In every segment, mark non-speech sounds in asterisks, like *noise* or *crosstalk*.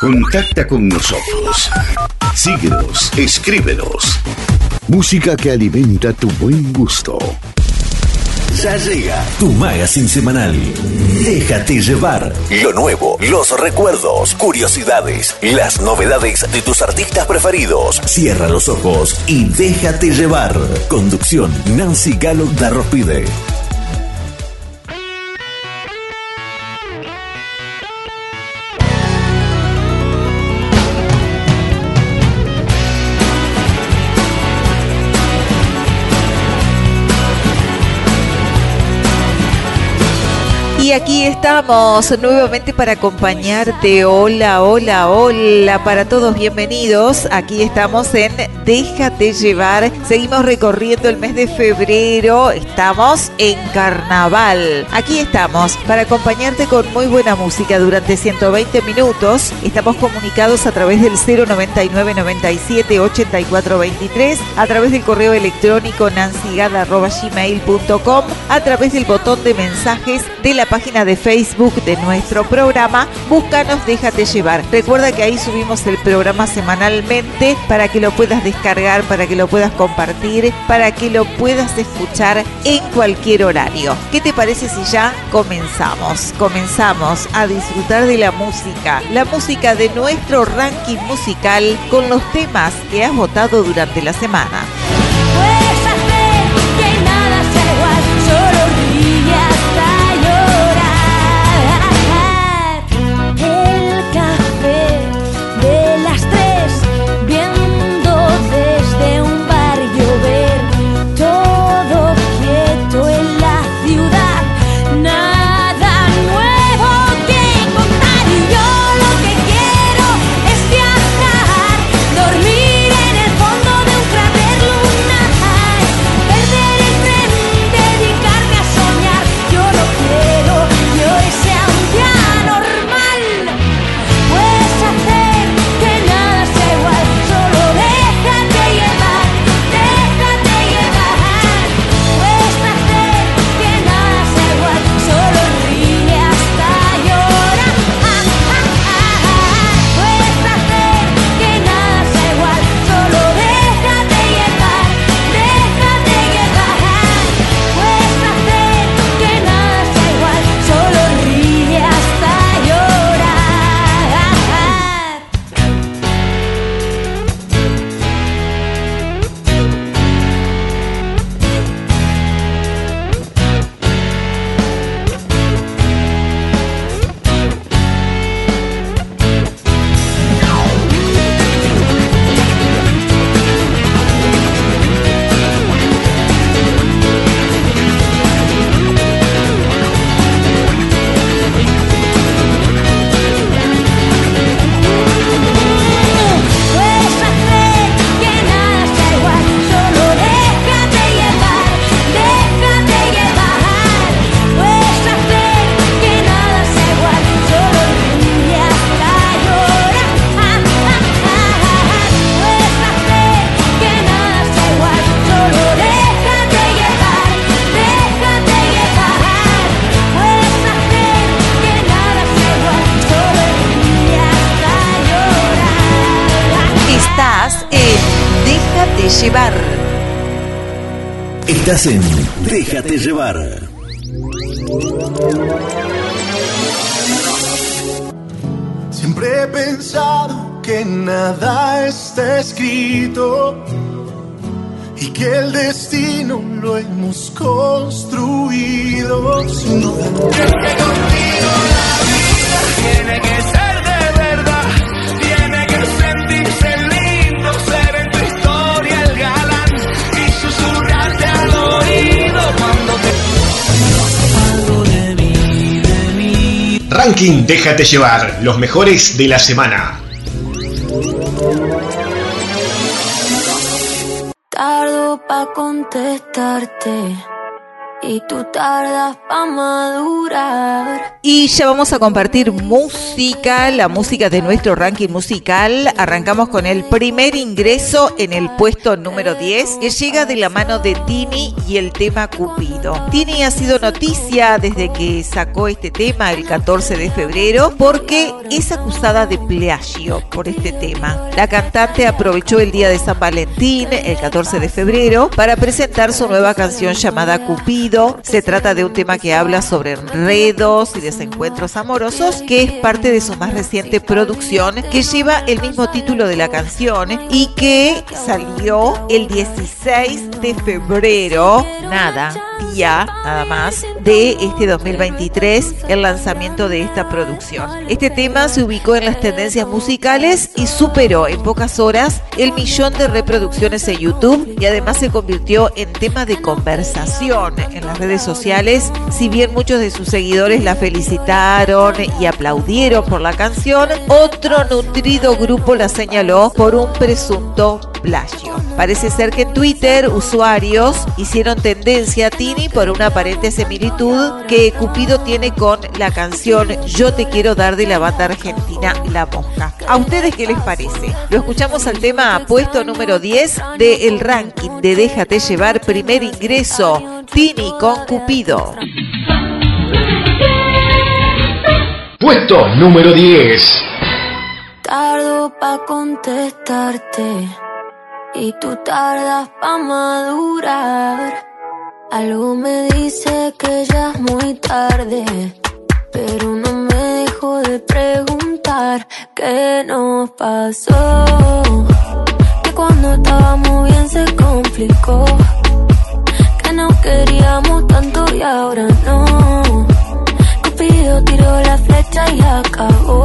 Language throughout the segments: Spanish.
Contacta con nosotros. Síguenos, escríbenos. Música que alimenta tu buen gusto. Ya llega tu magazine semanal. Déjate llevar. Lo nuevo, los recuerdos, curiosidades, las novedades de tus artistas preferidos. Cierra los ojos y déjate llevar. Conducción Nancy Galo Darrospide. Aquí estamos nuevamente para acompañarte. Hola, hola, hola para todos, bienvenidos. Aquí estamos en Déjate llevar. Seguimos recorriendo el mes de febrero. Estamos en carnaval. Aquí estamos para acompañarte con muy buena música durante 120 minutos. Estamos comunicados a través del 099 97 84 23, a través del correo electrónico nancygada.gmail.com, a través del botón de mensajes de la página de Facebook de nuestro programa. Búscanos, déjate llevar. Recuerda que ahí subimos el programa semanalmente para que lo puedas descargar, para que lo puedas compartir, para que lo puedas escuchar en cualquier horario. ¿Qué te parece si ya comenzamos? Comenzamos a disfrutar de la música, la música de nuestro ranking musical con los temas que has votado durante la semana. Déjate llevar. Siempre he pensado que nada está escrito y que el destino lo hemos Ranking Déjate llevar, los mejores de la semana. Tardo contestarte. Y tú tardas para madurar. Y ya vamos a compartir música, la música de nuestro ranking musical. Arrancamos con el primer ingreso en el puesto número 10, que llega de la mano de Tini y el tema Cupido. Tini ha sido noticia desde que sacó este tema el 14 de febrero porque es acusada de plagio por este tema. La cantante aprovechó el día de San Valentín, el 14 de febrero, para presentar su nueva canción llamada Cupido se trata de un tema que habla sobre enredos y desencuentros amorosos, que es parte de su más reciente producción, que lleva el mismo título de la canción y que salió el 16 de febrero. Nada, día nada más de este 2023 el lanzamiento de esta producción. Este tema se ubicó en las tendencias musicales y superó en pocas horas el millón de reproducciones en YouTube y además se convirtió en tema de conversación las redes sociales. Si bien muchos de sus seguidores la felicitaron y aplaudieron por la canción, otro nutrido grupo la señaló por un presunto plagio. Parece ser que en Twitter usuarios hicieron tendencia a Tini por una aparente similitud que Cupido tiene con la canción Yo te quiero dar de la banda argentina La Mosca. ¿A ustedes qué les parece? Lo escuchamos al tema puesto número 10 del ranking de Déjate llevar primer ingreso Tini con Cupido. Puesto número 10. Tardo pa contestarte y tú tardas pa madurar. Algo me dice que ya es muy tarde, pero no me dejo de preguntar qué nos pasó. Que cuando estábamos bien se complicó, que no queríamos tanto y ahora no. Cupido tiró la flecha y acabó.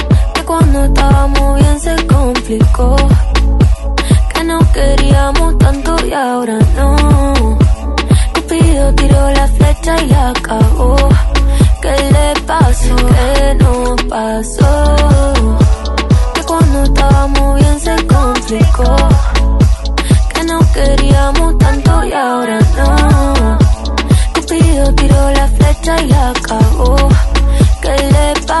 Que cuando estábamos bien se complicó no queríamos tanto y ahora no. Cupido tiró la flecha y la acabó. ¿Qué le pasó? ¿Qué nos pasó? Que cuando estábamos bien se complicó. Que no queríamos tanto y ahora no. Cupido tiró la flecha y la acabó. ¿Qué le pasó?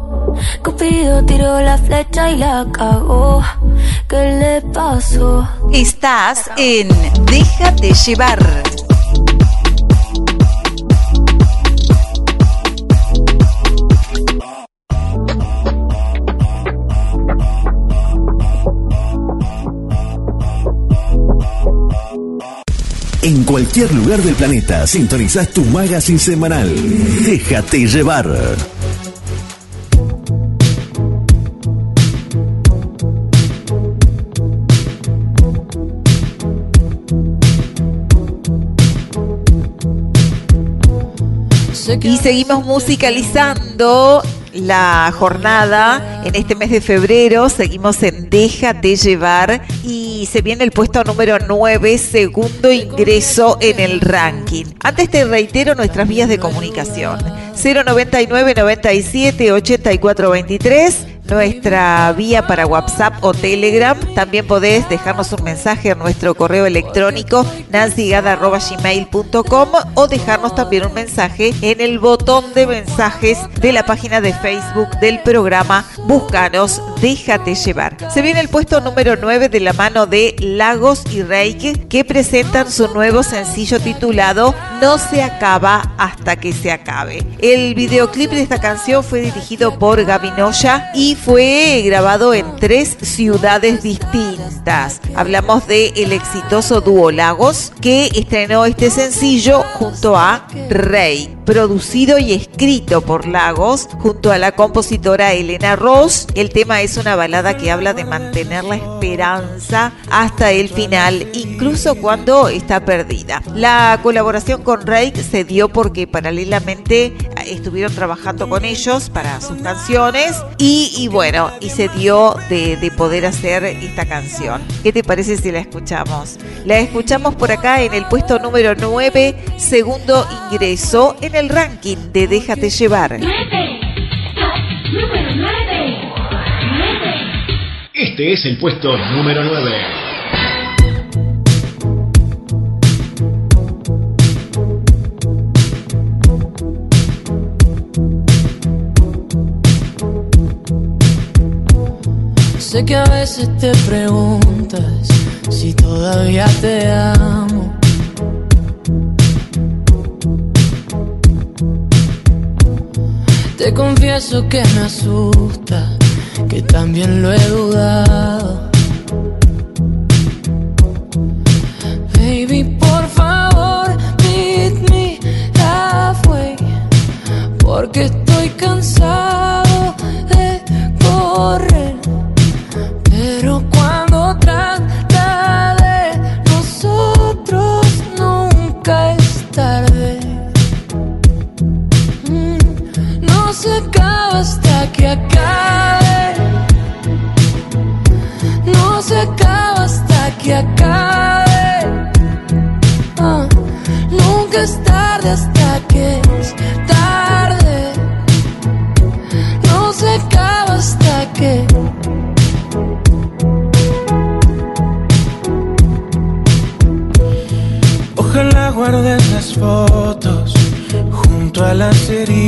Cupido tiró la flecha y la cagó. ¿Qué le pasó? Estás en Déjate llevar. En cualquier lugar del planeta sintonizás tu magazine semanal. Déjate llevar. Y seguimos musicalizando la jornada en este mes de febrero. Seguimos en Déjate llevar y se viene el puesto número 9, segundo ingreso en el ranking. Antes te reitero nuestras vías de comunicación. 099 97 84 23 nuestra vía para WhatsApp o Telegram. También podés dejarnos un mensaje a nuestro correo electrónico nancygada.gmail.com o dejarnos también un mensaje en el botón de mensajes de la página de Facebook del programa Búscanos, déjate llevar. Se viene el puesto número 9 de la mano de Lagos y Reiki que presentan su nuevo sencillo titulado No se acaba hasta que se acabe. El videoclip de esta canción fue dirigido por Gavinoya y fue grabado en tres ciudades distintas. Hablamos de el exitoso dúo Lagos que estrenó este sencillo junto a Rey, producido y escrito por Lagos junto a la compositora Elena Ross. El tema es una balada que habla de mantener la esperanza hasta el final, incluso cuando está perdida. La colaboración con Rey se dio porque paralelamente estuvieron trabajando con ellos para sus canciones y, bueno, y se dio de, de poder hacer esta canción. ¿Qué te parece si la escuchamos? La escuchamos por acá en el puesto número 9, segundo ingreso en el ranking de Déjate llevar. Este es el puesto número 9. Sé que a veces te preguntas si todavía te amo. Te confieso que me asusta, que también lo he dudado. Baby, por favor, meet me halfway, porque estoy cansado junto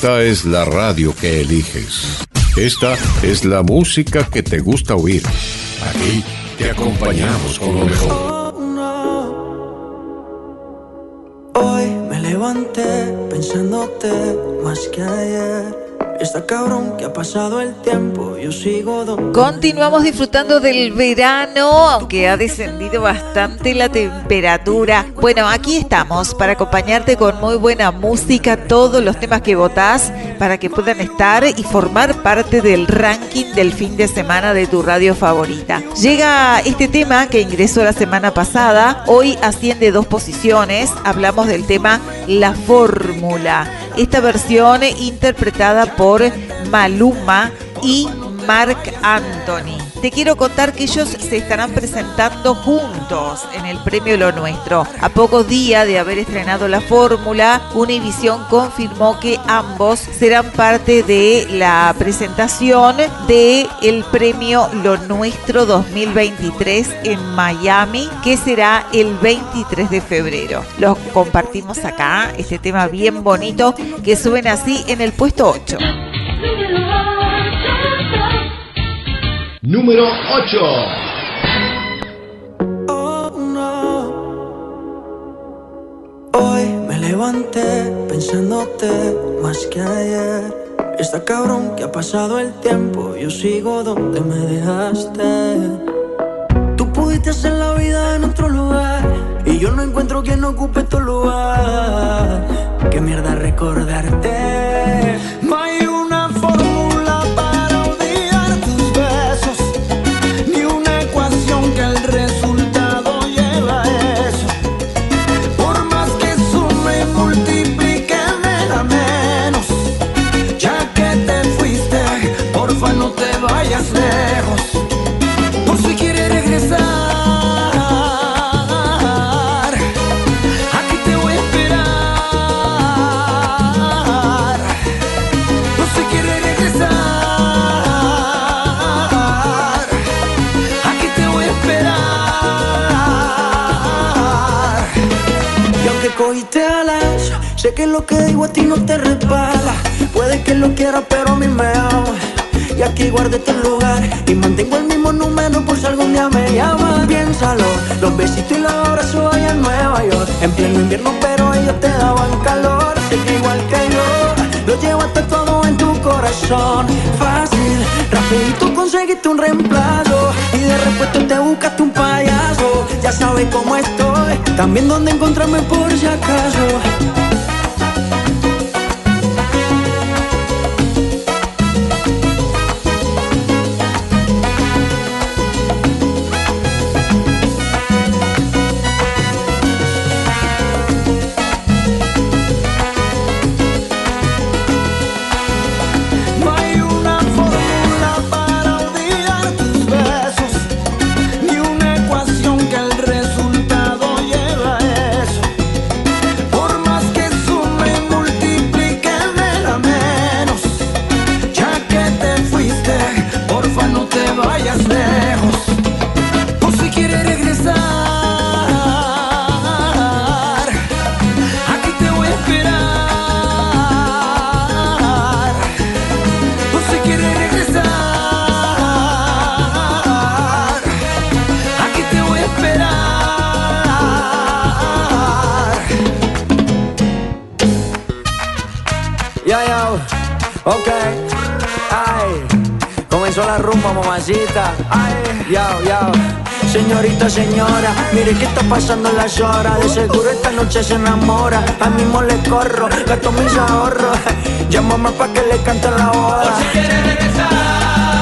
Esta es la radio que eliges. Esta es la música que te gusta oír. Aquí te acompañamos con lo mejor. Hoy me levanté pensándote más que ayer. Cabrón que ha pasado el tiempo, yo sigo. Continuamos disfrutando del verano, aunque ha descendido bastante la temperatura. Bueno, aquí estamos para acompañarte con muy buena música, todos los temas que votás, para que puedan estar y formar parte del ranking del fin de semana de tu radio favorita. Llega este tema que ingresó la semana pasada, hoy asciende dos posiciones, hablamos del tema La Fórmula. Esta versión interpretada por Maluma y Mark Anthony. Te quiero contar que ellos se estarán presentando juntos en el premio Lo Nuestro. A pocos días de haber estrenado la fórmula, Univision confirmó que ambos serán parte de la presentación el premio Lo Nuestro 2023 en Miami, que será el 23 de febrero. Los compartimos acá, este tema bien bonito que suena así en el puesto 8. Número 8. Oh, no. Hoy me levanté pensándote más que ayer. Está cabrón que ha pasado el tiempo, yo sigo donde me dejaste. Tú pudiste hacer la vida en otro lugar y yo no encuentro quien ocupe tu lugar. Qué mierda recordarte. Y aunque cogiste alas, sé que lo que digo a ti no te resbala. Puede que lo quieras, pero a mí me ama. Y aquí guardé tu lugar y mantengo el mismo número por si algún día me llaman. Piénsalo, los besitos y los abrazos allá en Nueva York. En pleno invierno, pero ellos te daban calor. Sé que igual que corazón. Fácil, rapidito conseguiste un reemplazo. Y de repuesto te buscaste un payaso. Ya sabes cómo estoy, también dónde encontrarme por si acaso. Señora, mire que está pasando las horas De seguro esta noche se enamora. A mismo le corro, gasto mis ahorros. *laughs* Llámame pa' que le cante la boda Ay,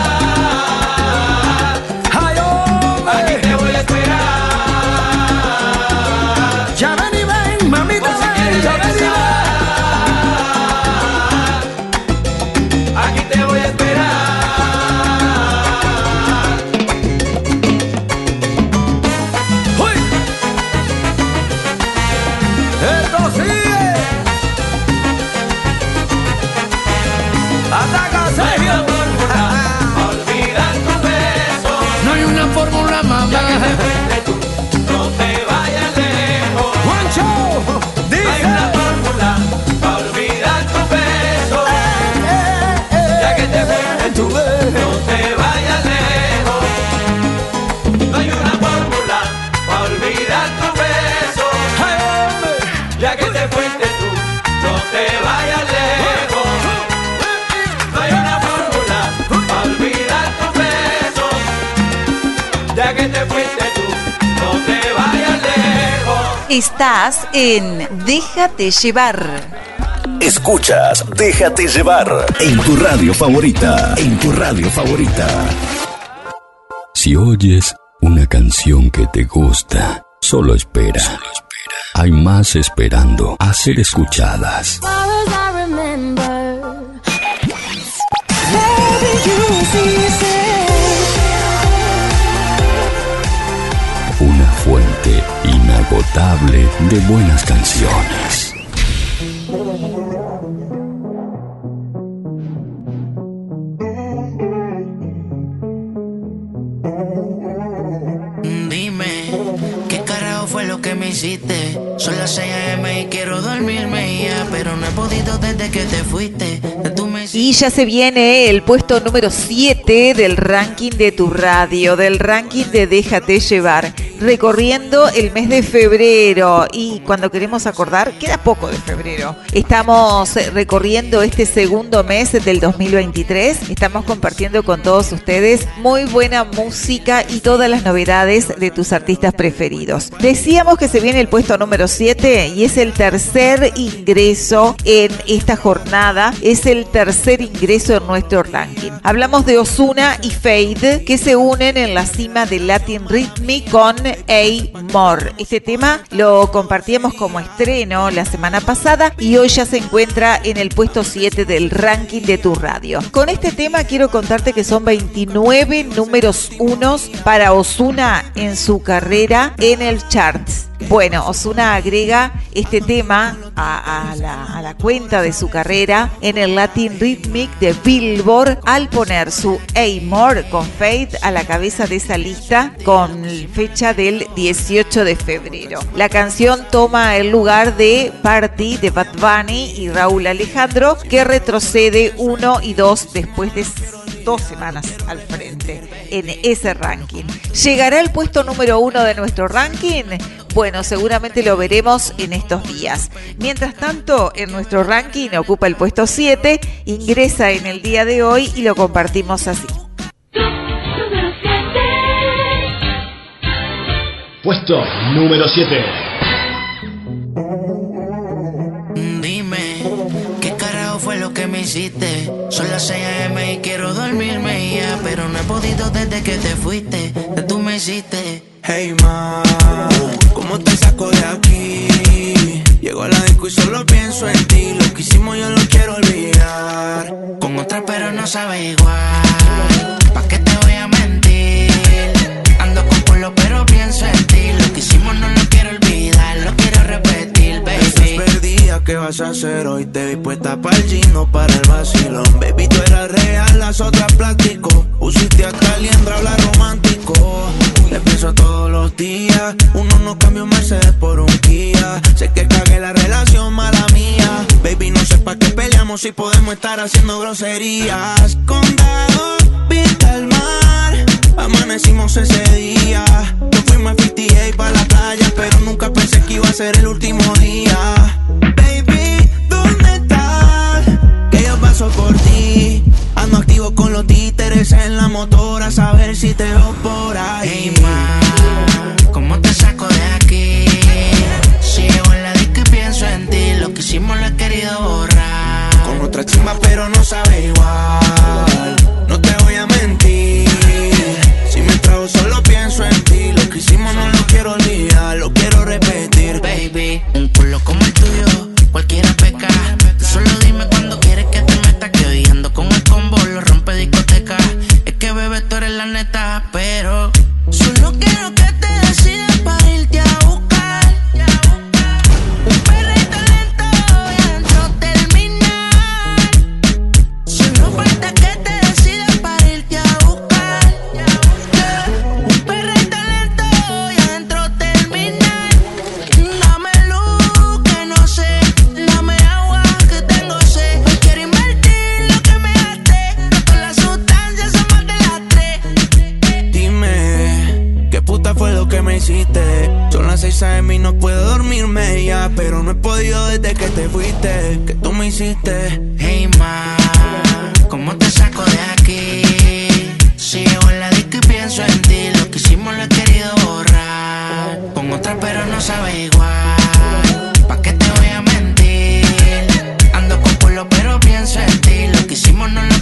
Estás en Déjate llevar. Escuchas Déjate llevar en tu radio favorita. En tu radio favorita. Si oyes una canción que te gusta, solo espera. Hay más esperando a ser escuchadas. Una inagotable de buenas canciones. Dime, ¿qué carajo fue lo que me hiciste? Son las 6 a.m. y quiero dormirme ya, pero no he podido desde que te fuiste. Y ya se viene el puesto número 7 del ranking de tu radio, del ranking de Déjate llevar, recorriendo el mes de febrero. Y cuando queremos acordar, queda poco de febrero. Estamos eh, recorriendo este segundo mes del 2023. Estamos compartiendo con todos ustedes muy buena música y todas las novedades de tus artistas preferidos. Decíamos que se viene el puesto número 7 y es el tercer ingreso en esta jornada. Es el tercer ingreso en nuestro ranking. Hablamos de Osuna y Fade que se unen en la cima de Latin Rhythmic con A More. Este tema lo compartíamos como estreno la semana pasada y hoy ya se encuentra en el puesto 7 del ranking de tu radio. Con este tema quiero contarte que son 29 números unos para Osuna en su carrera en el charts. Bueno, Osuna agrega este tema a, la, cuenta de su carrera en el Latin Rhythmic de Billboard al poner su A-More con Fate a la cabeza de esa lista con fecha del 18 de febrero. La canción toma el lugar de Party de Bad Bunny y Raúl Alejandro que retrocede uno y dos después de dos semanas al frente en ese ranking. ¿Llegará al puesto número uno de nuestro ranking? Bueno, seguramente lo veremos en estos días. Mientras tanto, en nuestro ranking ocupa el puesto 7, ingresa en el día de hoy y lo compartimos así. Puesto número 7. Hiciste? Son las 6 a.m. y quiero dormirme ya, pero no he podido desde que te fuiste. Que tú me hiciste. Hey ma, ¿cómo te saco de aquí? Llego a la disco y solo pienso en ti. Lo que hicimos yo lo quiero olvidar. Con otra pero no sabe igual. ¿Pa' qué te voy a mentir? Ando con culo pero pienso en ti. Lo que hicimos no lo quiero olvidar, lo quiero repetir, baby. ¿Qué vas a hacer hoy? Te vi puesta para el gino, para el vacilón. Baby, tú eras real, las otras plástico. Pusiste a Caliendra a hablar romántico. Le pienso todos los días. Uno no cambia un Mercedes por un Kia. Sé que cagué la relación, mala mía. Baby, no sé pa' qué peleamos si podemos estar haciendo groserías. Condado, vista al mar. Amanecimos ese día. Nos fuimos a 58 para la playa, pero nunca pensé que iba a ser el último día. Baby, ¿dónde estás? Que yo paso por ti. Ando activo con los títeres en la motora, a saber si te veo por ahí. Hey ma, ¿cómo te saco de aquí? Si llego en la disco y pienso en ti, lo que hicimos lo he querido borrar. Con otra chimba, pero no sabe igual. No te voy a mentir. Solo pienso en ti. Lo que hicimos no lo quiero olvidar, lo quiero repetir. Baby, un culo como el tuyo, cualquiera peca. Tú solo dime cuando quieres que te meta. Que hoy ando con el combo, lo rompe discoteca. Es que bebé, tú eres la neta, pero solo quiero que 6 a.m. y no puedo dormirme ya. Pero no he podido desde que te fuiste. Que tú me hiciste. Hey ma, ¿cómo te saco de aquí? Si llego en la disco y pienso en ti, lo que hicimos lo he otra, pero no sabe igual. ¿Pa' qué te voy a mentir? Ando con culo, pero pienso en ti. Lo que hicimos no lo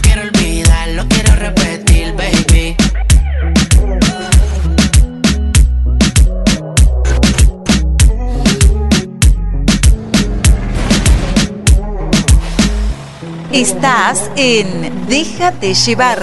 Estás en Déjate llevar.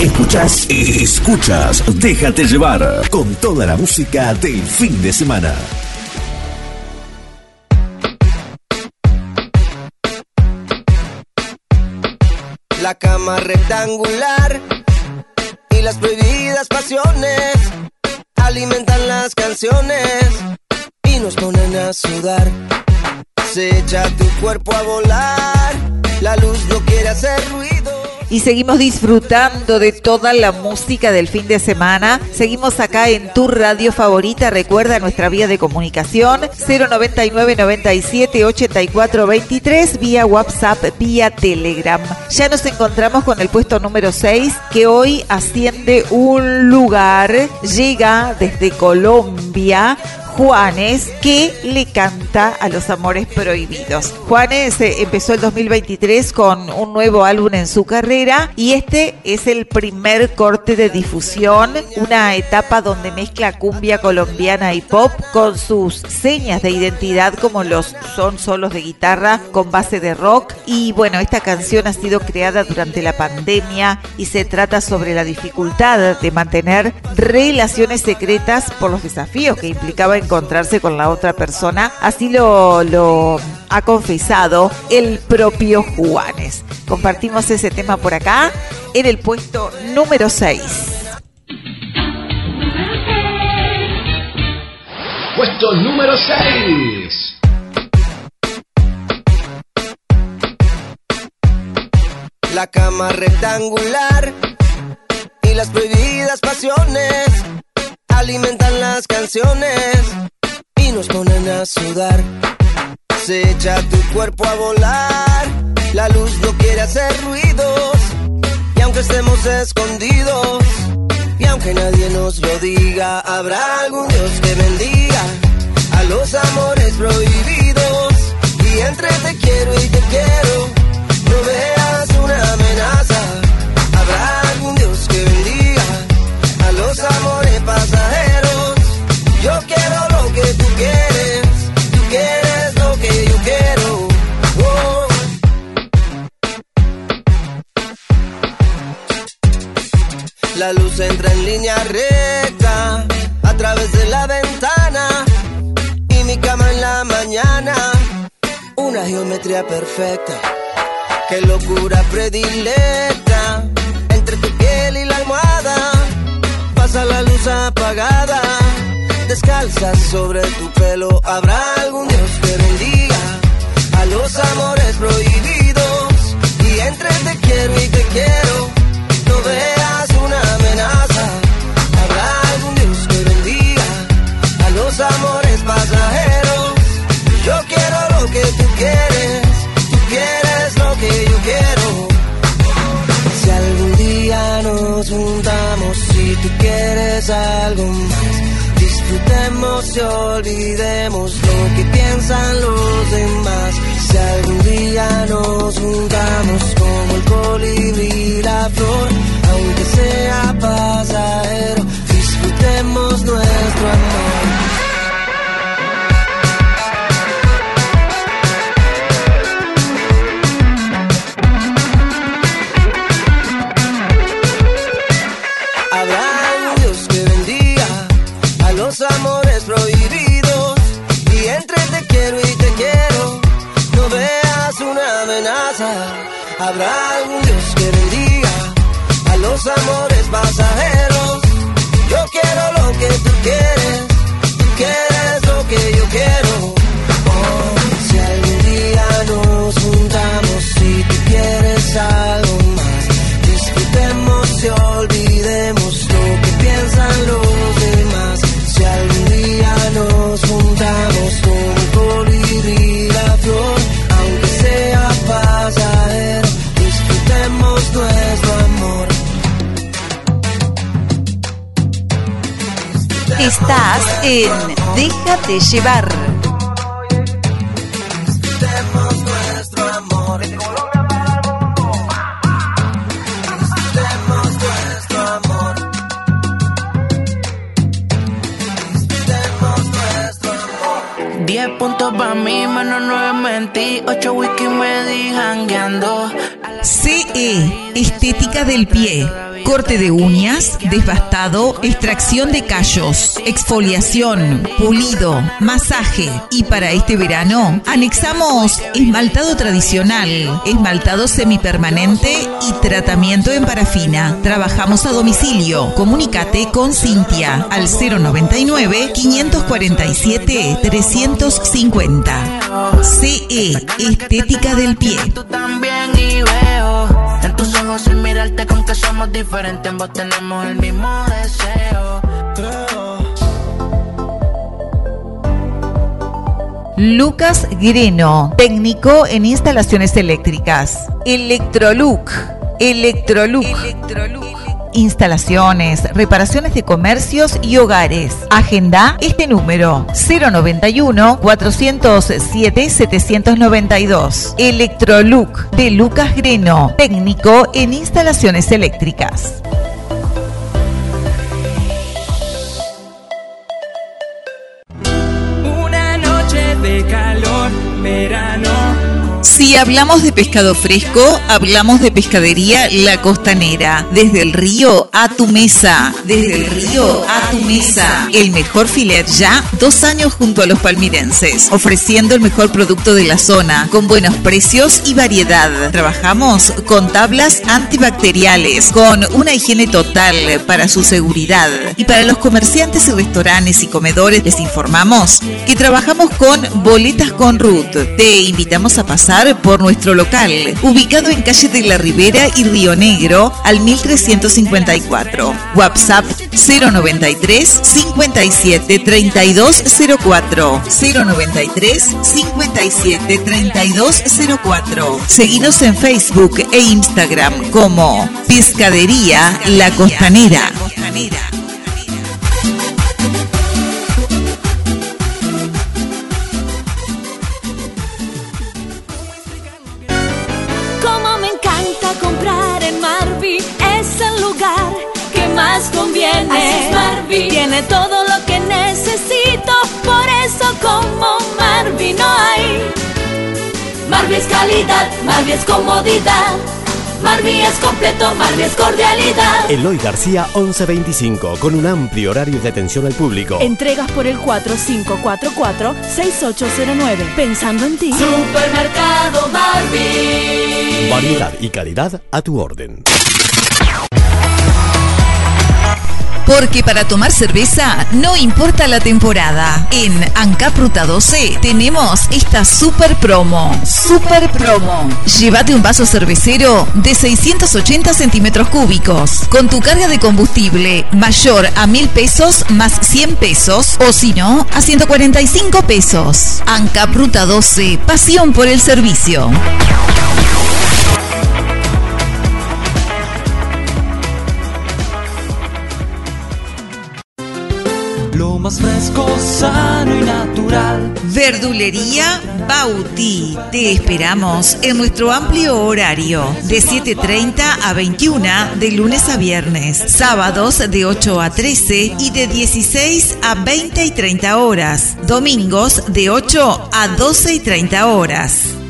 Escuchas, escuchas, déjate llevar con toda la música del fin de semana. La cama rectangular y las prohibidas pasiones alimentan las canciones y nos ponen a sudar. Se echa tu cuerpo a volar, la luz no quiere hacer ruido. Y seguimos disfrutando de toda la música del fin de semana. Seguimos acá en tu radio favorita. Recuerda nuestra vía de comunicación 099 97 84 23 vía WhatsApp, vía Telegram. Ya nos encontramos con el puesto número 6 que hoy asciende un lugar. Llega desde Colombia Juanes, que le canta a los amores prohibidos. Juanes eh, empezó el 2023 con un nuevo álbum en su carrera y este es el primer corte de difusión, una etapa donde mezcla cumbia colombiana y pop con sus señas de identidad como los son solos de guitarra con base de rock y bueno, esta canción ha sido creada durante la pandemia y se trata sobre la dificultad de mantener relaciones secretas por los desafíos que implicaba encontrarse con la otra persona. Así lo, lo ha confesado el propio Juanes. Compartimos ese tema por acá en el puesto número 6. Puesto número 6. La cama rectangular y las prohibidas pasiones alimentan las canciones y nos ponen a sudar. Se echa tu cuerpo a volar, la luz no quiere hacer ruidos. Y aunque estemos escondidos, y aunque nadie nos lo diga, habrá algún Dios que bendiga a los amores prohibidos. Y entre te quiero y te quiero, no veas una amenaza. Habrá algún Dios que bendiga a los amores La luz entra en línea recta a través de la ventana y mi cama en la mañana. Una geometría perfecta, qué locura predilecta entre tu piel y la almohada. Pasa la luz apagada, descalza sobre tu pelo. Habrá algún Dios que bendiga a los amores prohibidos. Y entre te quiero y te quiero, no veas los amores pasajeros. Yo quiero lo que tú quieres, tú quieres lo que yo quiero. Si algún día nos juntamos, si tú quieres algo más, disfrutemos y olvidemos lo que piensan los demás. Si algún día nos juntamos como el colibrí y la flor, aunque sea pasajero, disfrutemos nuestro amor. Habrá un Dios que bendiga a los amores pasajeros. Yo quiero lo que tú quieres, tú quieres lo que yo quiero. Oh, si algún día nos juntamos, si tú quieres algo más, discutemos y olvidemos lo que piensan los demás. Si algún día nos juntamos, Estás en Déjate llevar. 10 puntos para mí, menos 9 mentí. 8 whisky me di. CE, estética del pie. Corte de uñas, desbastado, extracción de callos, exfoliación, pulido, masaje. Y para este verano, anexamos esmaltado tradicional, esmaltado semipermanente y tratamiento en parafina. Trabajamos a domicilio. Comunicate con Cintia al 099 547 350. CE, estética del pie. Tú también y veo en tus ojos sin mirarte con que somos diferentes, ambos tenemos el mismo deseo. Lucas Greno, técnico en instalaciones eléctricas. Electroluc, Electroluc. Instalaciones, reparaciones de comercios y hogares. Agenda este número 091 407 792. Electroluc de Lucas Greno, técnico en instalaciones eléctricas. Si hablamos de pescado fresco, hablamos de pescadería La Costanera. Desde el río a tu mesa. Desde el río a tu mesa. El mejor filet ya, dos años junto a los palmirenses. Ofreciendo el mejor producto de la zona, con buenos precios y variedad. Trabajamos con tablas antibacteriales, con una higiene total para su seguridad. Y para los comerciantes y restaurantes y comedores les informamos que trabajamos con boletas con Ruth. Te invitamos a pasar por nuestro local, ubicado en calle de la Ribera y Río Negro, al 1354. WhatsApp 093 57 3204. 093 57 3204. Seguinos en Facebook e Instagram como Pescadería La Costanera. Marvi. Tiene todo lo que necesito, por eso como Marvi no hay. Marvi es calidad, Marvi es comodidad. Marvi es completo, Marvi es cordialidad. Eloy García 1125, con un amplio horario de atención al público. Entregas por el 4544-6809. Pensando en ti. Supermercado Marvi. Variedad y calidad a tu orden. Porque para tomar cerveza no importa la temporada. En Ancap Ruta 12 tenemos esta super promo. Super promo. Llévate un vaso cervecero de 680 centímetros cúbicos con tu carga de combustible mayor a mil pesos más 100 pesos o si no a 145 pesos. Ancap Ruta 12. Pasión por el servicio. Más fresco, sano y natural. Verdulería Bauti. Te esperamos en nuestro amplio horario de 7.30 a 21 de lunes a viernes, sábados de 8 a 13 y de 16 a 20 y 30 horas, domingos de 8 a 12 y 30 horas.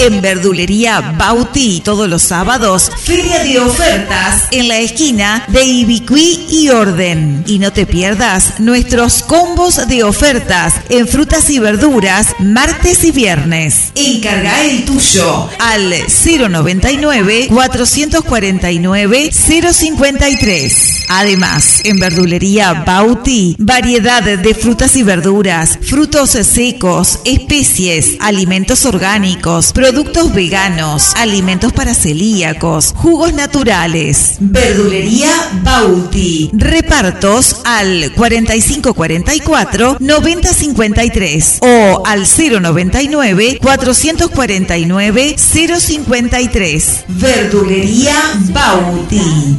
En Verdulería Bauti, todos los sábados, feria de ofertas en la esquina de Ibicuí y Orden. Y no te pierdas nuestros combos de ofertas en frutas y verduras martes y viernes. Encarga el tuyo al 099 449 053. Además, en Verdulería Bauti, variedad de frutas y verduras, frutos secos, especies, alimentos orgánicos, productos veganos, alimentos para celíacos, jugos naturales, verdulería Bauti. Repartos al 4544 9053 o al 099 449 053. Verdulería Bauti.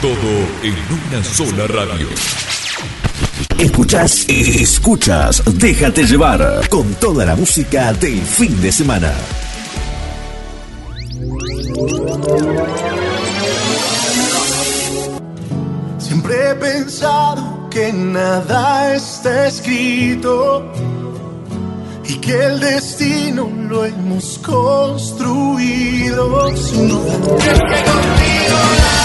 todo en una sola radio. Escuchas, escuchas, déjate llevar con toda la música del fin de semana. Siempre he pensado que nada está escrito y que el destino lo hemos construido sin duda. Que ser de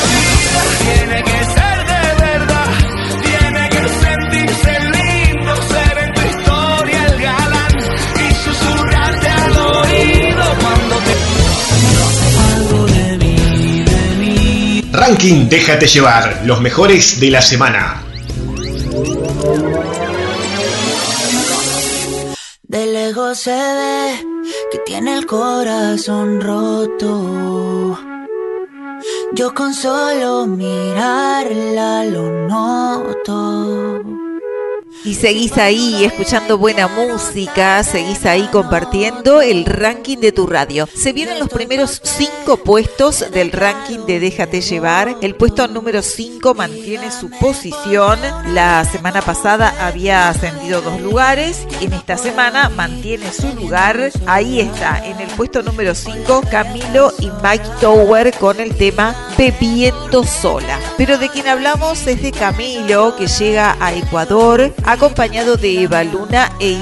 Ranking Déjate llevar, los mejores de la semana. De lejos se ve que tiene el corazón roto. Yo con solo mirarla lo noto. Y seguís ahí escuchando buena música, seguís ahí compartiendo el ranking de tu radio. Se vienen los primeros cinco puestos del ranking de Déjate llevar. El puesto número 5 mantiene su posición. La semana pasada había ascendido dos lugares. En esta semana mantiene su lugar. Ahí está, en el puesto número 5, Camilo y Mike Tower con el tema Bebiendo sola. Pero de quien hablamos es de Camilo, que llega a Ecuador acompañado de Eva Luna e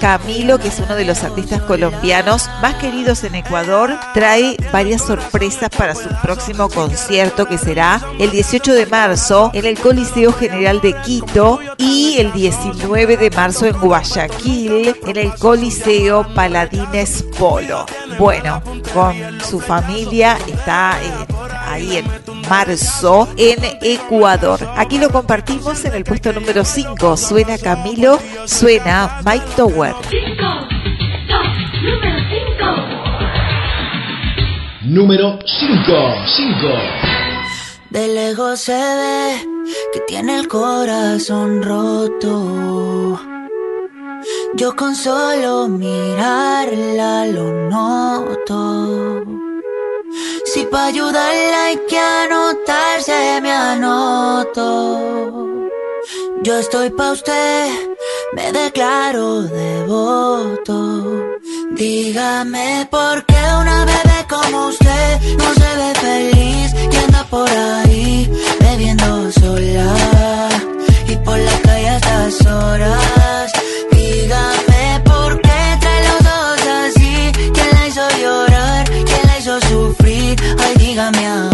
Camilo, que es uno de los artistas colombianos más queridos en Ecuador, trae varias sorpresas para su próximo concierto que será el 18 de marzo en el Coliseo General de Quito y el 19 de marzo en Guayaquil en el Coliseo Paladines Polo. Bueno, con su familia está ahí en marzo en Ecuador. Aquí lo compartimos en el puesto número 5. Suena Camilo, suena Mike Tower. Número 5. 5. De lejos se ve que tiene el corazón roto. Yo con solo mirarla lo noto. Si para ayudarla hay que anotarse, me anoto. Yo estoy pa' usted, me declaro devoto. Dígame por qué una bebé como usted no se ve feliz y anda por ahí bebiendo sola y por la calle a estas horas. Dígame por qué trae los ojos así, quién la hizo llorar, quién la hizo sufrir. Ay, dígame ahora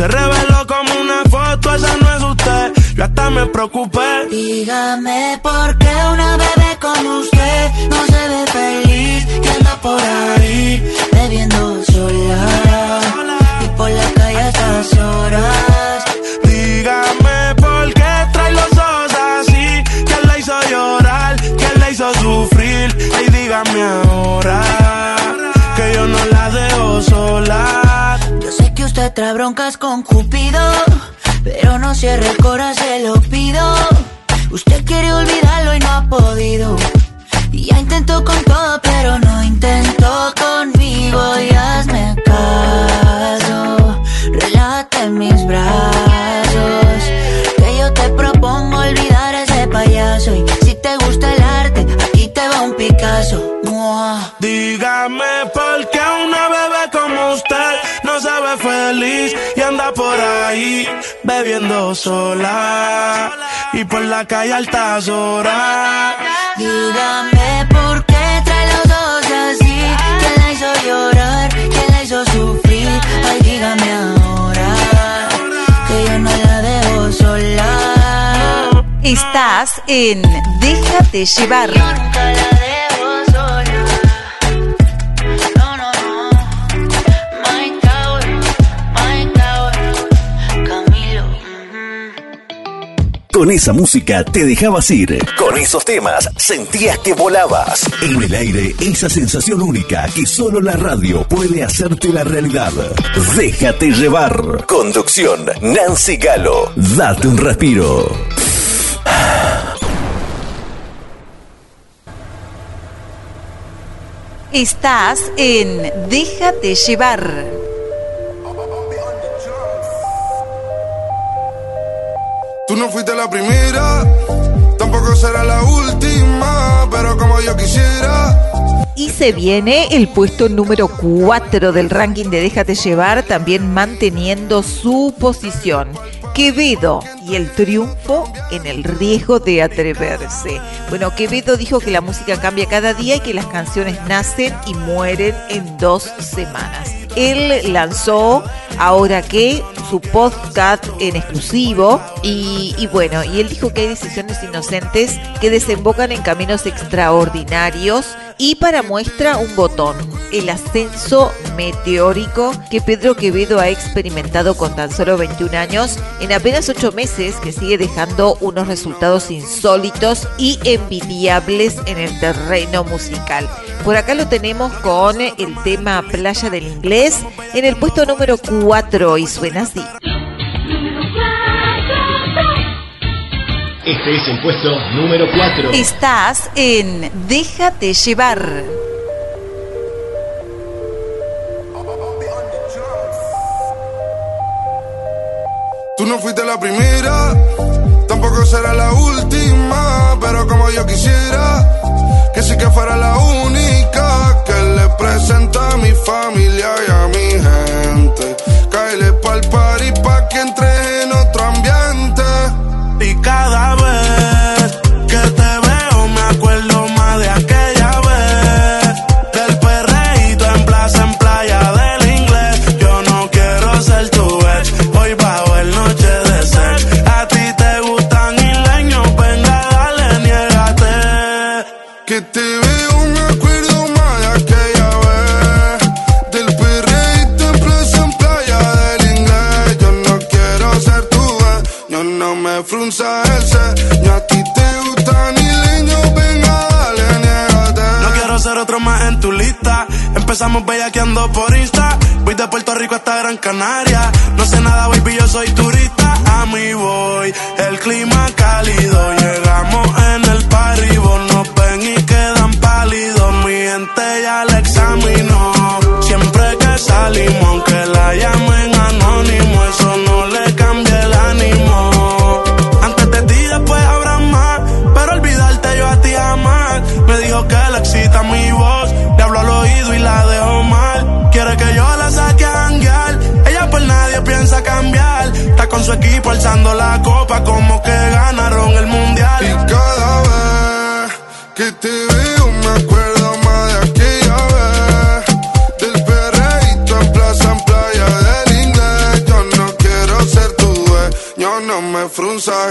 Se reveló como una foto, esa no es usted. Yo hasta me preocupé. Dígame por qué una bebé como usted no se ve feliz y anda por ahí usted trae broncas con Cupido, pero no cierre el corazón, se lo pido. Usted quiere olvidarlo y no ha podido. Y ya intentó con todo, pero no intentó conmigo. Y hazme caso, relájate en mis brazos. Que yo te propongo olvidar a ese payaso. Y si te gusta el arte, aquí te va un Picasso. Mua. Dígame por qué bebiendo sola y por la calle altas horas. Dígame por qué trae los dos así. ¿Quién la hizo llorar? ¿Quién la hizo sufrir? Ay, dígame ahora que yo no la dejo sola. Estás en Déjate llevar. Con esa música te dejabas ir. Con esos temas sentías que volabas. En el aire, esa sensación única que solo la radio puede hacerte la realidad. Déjate llevar. Conducción, Nancy Galo. Date un respiro. Estás en Déjate llevar. Tú no fuiste la primera, tampoco será la última, pero como yo quisiera. Y se viene el puesto número 4 del ranking de Déjate llevar, también manteniendo su posición. Quevedo y el triunfo en el riesgo de atreverse. Bueno, Quevedo dijo que la música cambia cada día y que las canciones nacen y mueren en dos semanas. Él lanzó ahora que su podcast en exclusivo y, bueno, y él dijo que hay decisiones inocentes que desembocan en caminos extraordinarios y para muestra un botón, el ascenso meteórico que Pedro Quevedo ha experimentado con tan solo 21 años en apenas 8 meses que sigue dejando unos resultados insólitos y envidiables en el terreno musical. Por acá lo tenemos con el tema Playa del Inglés en el puesto número 4 y suena así. Este es el puesto número 4. Estás en Déjate llevar. Tú no fuiste la primera, tampoco será la última, pero como yo quisiera, que sí que fuera la única que le presenta a mi familia y a mi gente. Cáele pa'l party pa' que entre Empezamos bellaqueando por Insta. Voy de Puerto Rico hasta Gran Canaria. No sé nada, baby, yo soy turista. A mí voy, el clima cálido. Llegamos en el party, vos nos sorry.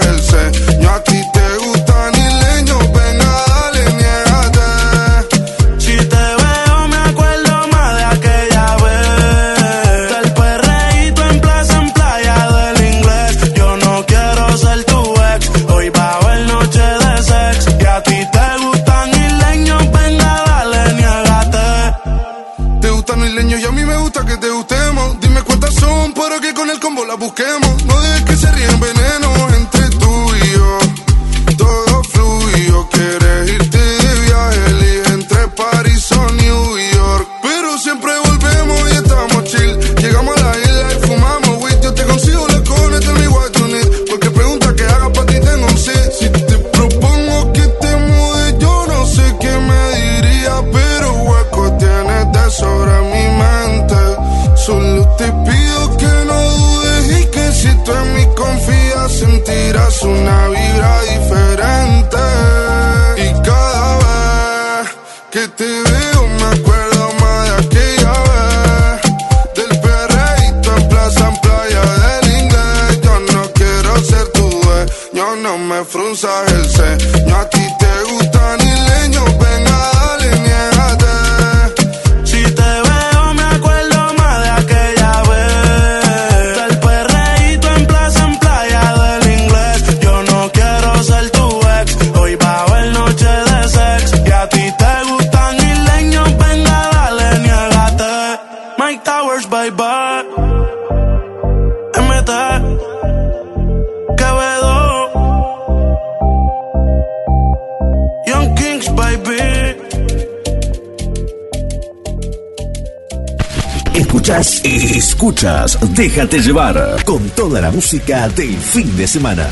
Déjate llevar con toda la música del fin de semana.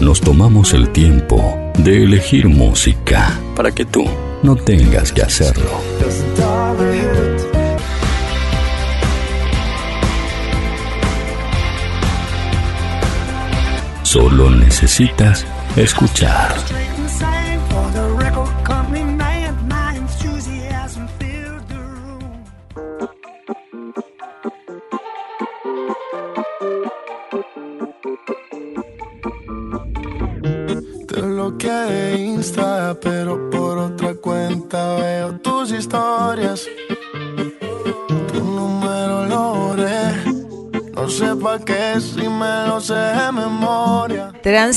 Nos tomamos el tiempo de elegir música para que tú no tengas que hacerlo. Solo necesitas escuchar.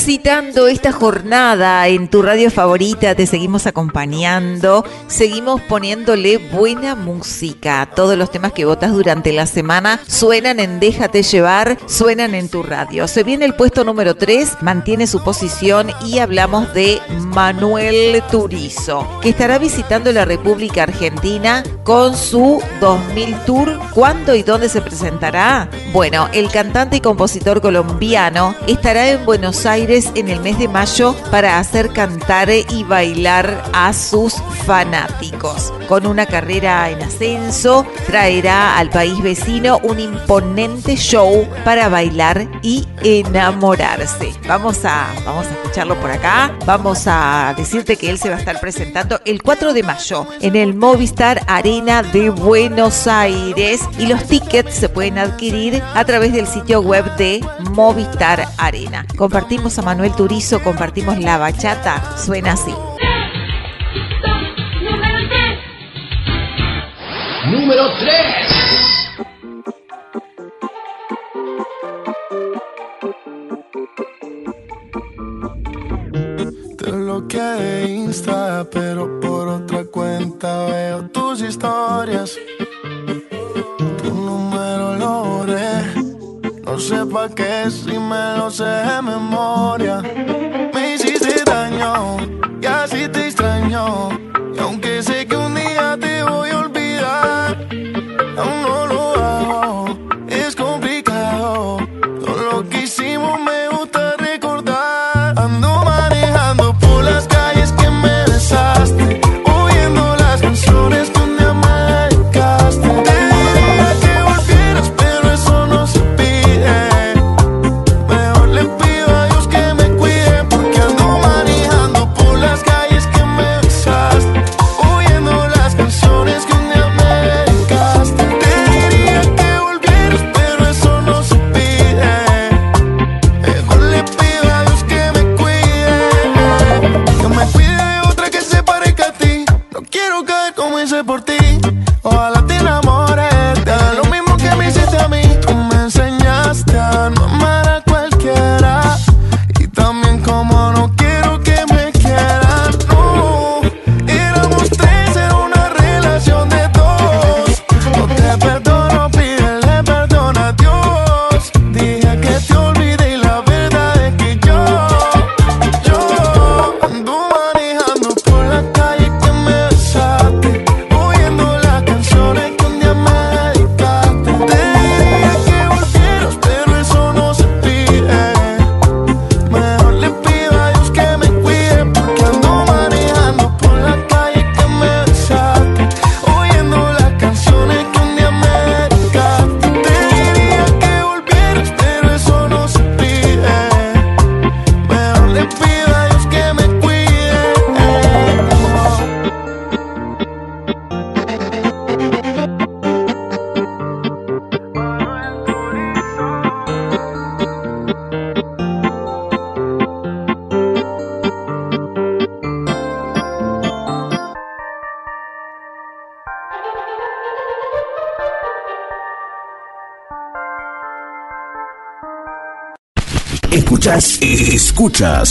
Transitando esta jornada en tu radio favorita, te seguimos acompañando, seguimos poniéndole buena música. Todos los temas que votas durante la semana suenan en Déjate llevar, suenan en tu radio. Se viene el puesto número 3, mantiene su posición y hablamos de Manuel Turizo, que estará visitando la República Argentina con su 2000 Tour. ¿Cuándo y dónde se presentará? Bueno, el cantante y compositor colombiano estará en Buenos Aires en el mes de mayo para hacer cantar y bailar a sus fanáticos. Con una carrera en ascenso, traerá al país vecino un imponente show para bailar y enamorarse. Vamos a, vamos a escucharlo por acá. Vamos a decirte que él se va a estar presentando el 4 de mayo en el Movistar Arena de Buenos Aires y los tickets se pueden adquirir a través del sitio web de Movistar Arena. Compartimos a Manuel Turizo, compartimos la bachata, suena así. Número 3. Bloqueé de Insta, pero por otra cuenta veo tus historias. Tu número lo borré. No sé pa' qué si me lo sé de memoria. Me hiciste daño y así te extraño.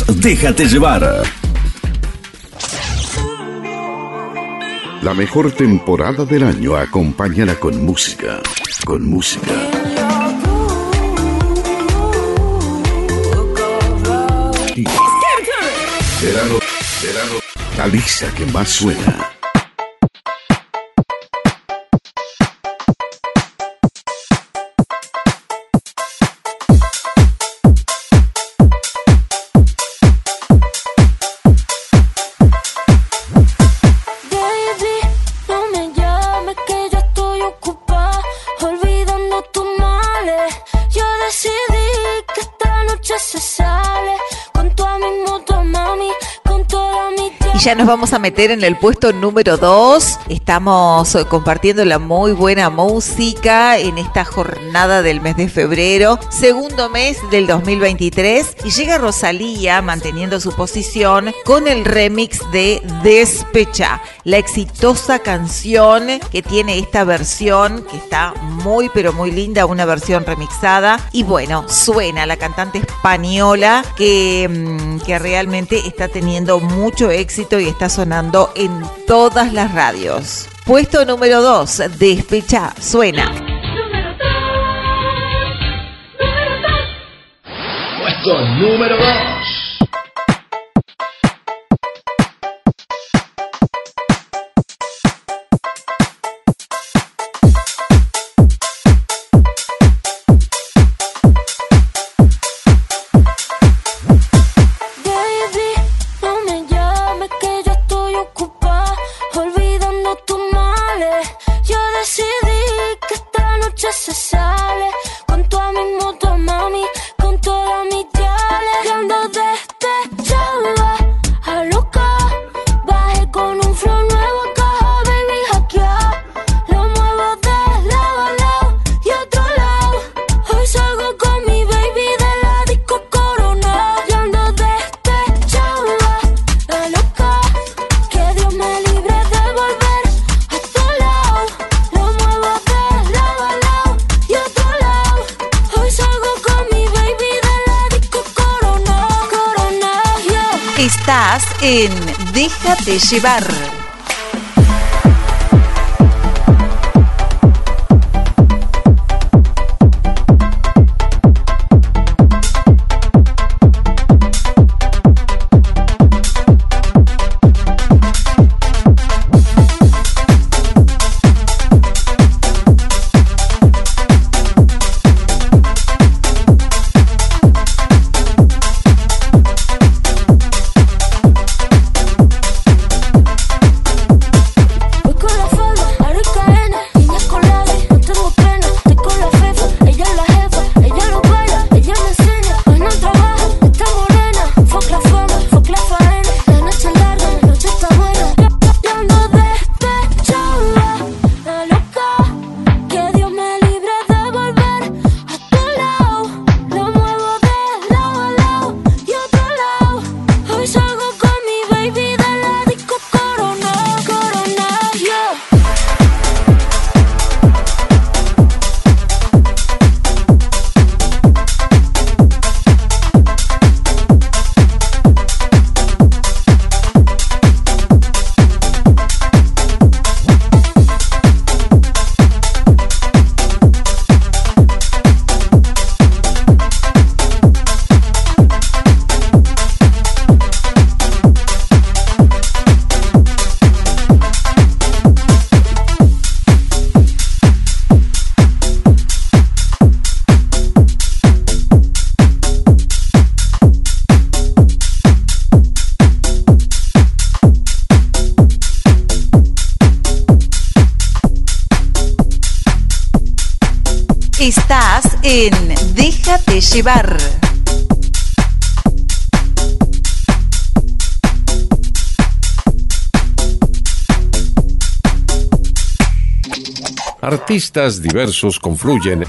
Déjate llevar. La mejor temporada del año acompañada con música, con música. La lista que más suena. Nos vamos a meter en el puesto número 2. Estamos compartiendo la muy buena música en esta jornada del mes de febrero, segundo mes del 2023. Y llega Rosalía manteniendo su posición con el remix de Despecha, la exitosa canción que tiene esta versión que está muy pero muy linda, una versión remixada. Y bueno, suena la cantante española que, mm, que realmente está teniendo mucho éxito y está sonando en todas las radios. Puesto número 2, Despecha, suena. Puesto número 2. Déjate Llevar. Artistas diversos confluyen.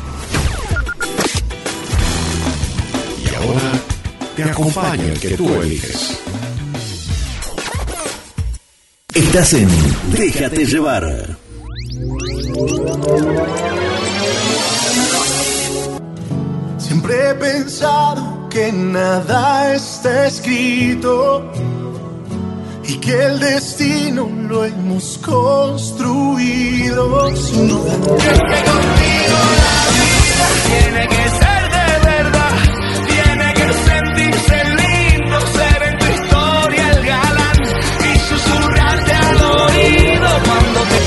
Y ahora te acompaña el que tú eliges. Estás en Déjate llevar. Que nada está escrito y que el destino lo hemos construido. Sin duda. Tiene que ser de verdad, tiene que sentirse lindo, ser en tu historia el galán y susurrarte al oído cuando te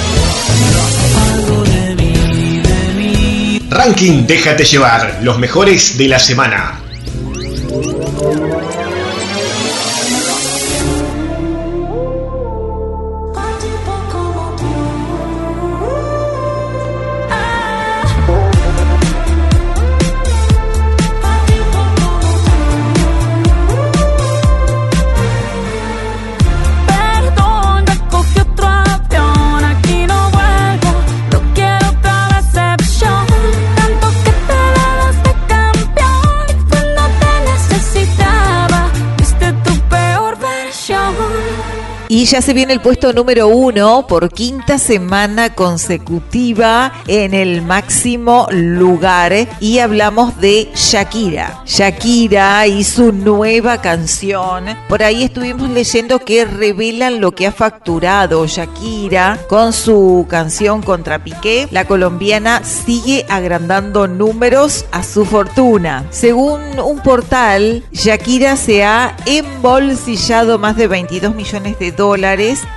Ranking Déjate llevar, los mejores de la semana. Y ya se viene el puesto número uno por quinta semana consecutiva en el máximo lugar. Y hablamos de Shakira. Shakira y su nueva canción. Por ahí estuvimos leyendo que revelan lo que ha facturado Shakira con su canción contra Piqué. La colombiana sigue agrandando números a su fortuna. Según un portal, Shakira se ha embolsillado más de 22 millones de dólares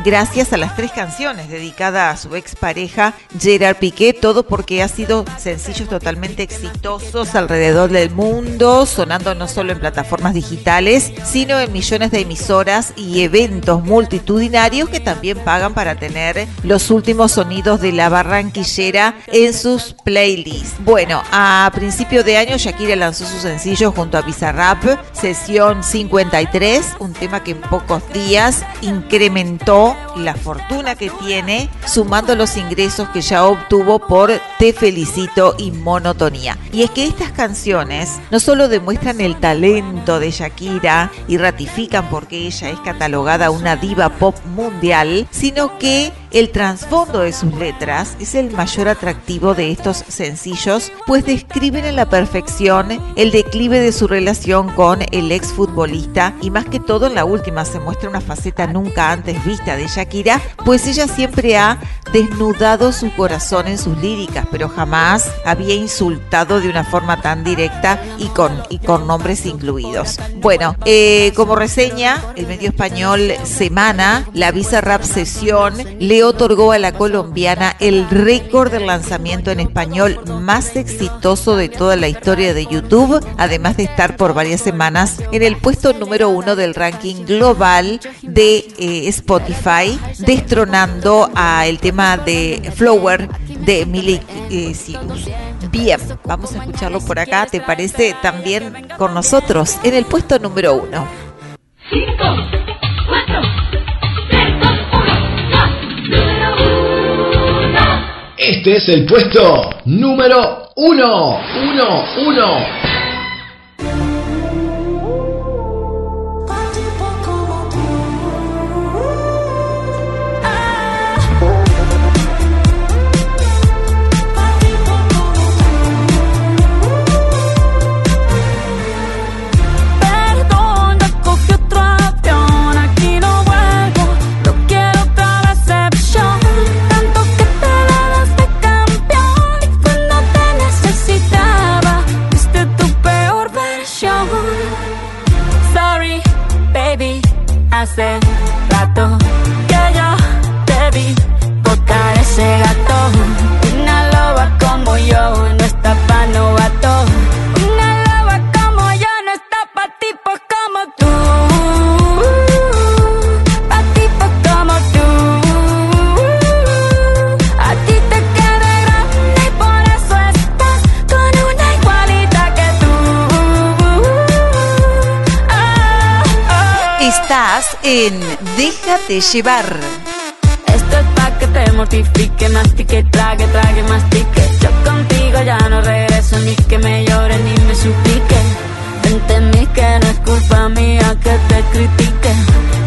gracias a las tres canciones dedicadas a su expareja Gerard Piqué, todo porque ha sido sencillos totalmente exitosos alrededor del mundo, sonando no solo en plataformas digitales, sino en millones de emisoras y eventos multitudinarios que también pagan para tener los últimos sonidos de la barranquillera en sus playlists. Bueno, a principio de año Shakira lanzó su sencillo junto a Bizarrap, Sesión 53, un tema que en pocos días incrementó la fortuna que tiene, sumando los ingresos que ya obtuvo por Te Felicito y Monotonía. Y es que estas canciones no solo demuestran el talento de Shakira y ratifican porque ella es catalogada una diva pop mundial, sino que el trasfondo de sus letras es el mayor atractivo de estos sencillos, pues describen a la perfección el declive de su relación con el exfutbolista y más que todo en la última se muestra una faceta nunca antes vista de Shakira, pues ella siempre ha desnudado su corazón en sus líricas, pero jamás había insultado de una forma tan directa y con, y con nombres incluidos. Bueno, eh, como reseña el medio español Semana, la Visa Rap Sesión le otorgó a la colombiana el récord del lanzamiento en español más exitoso de toda la historia de YouTube, además de estar por varias semanas en el puesto número uno del ranking global de eh, Spotify, destronando a el tema de Flower de Milik eh, Cyrus. Bien, vamos a escucharlo por acá, ¿te parece? También con nosotros en el puesto número uno. Este es el puesto número uno. Uno, uno. Estás en Déjate llevar. Esto es pa' que te mortifique, mastique, trague, trague, mastique. Yo contigo ya no regreso, ni que me llore, ni me suplique. Entendí que no es culpa mía que te critique.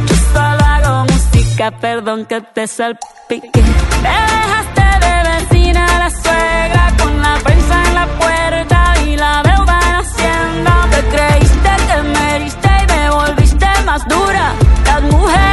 Yo solo hago música, perdón que te salpique. Te dejaste de vecina la suegra con la prensa en la puerta y la deuda nas duras das mulheres.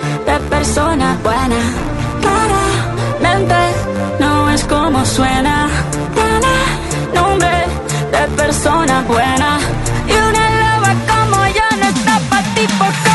persona buena. Claramente no es como suena. Tiene nombre de persona buena. Y una loba como yo no está pa' tipo como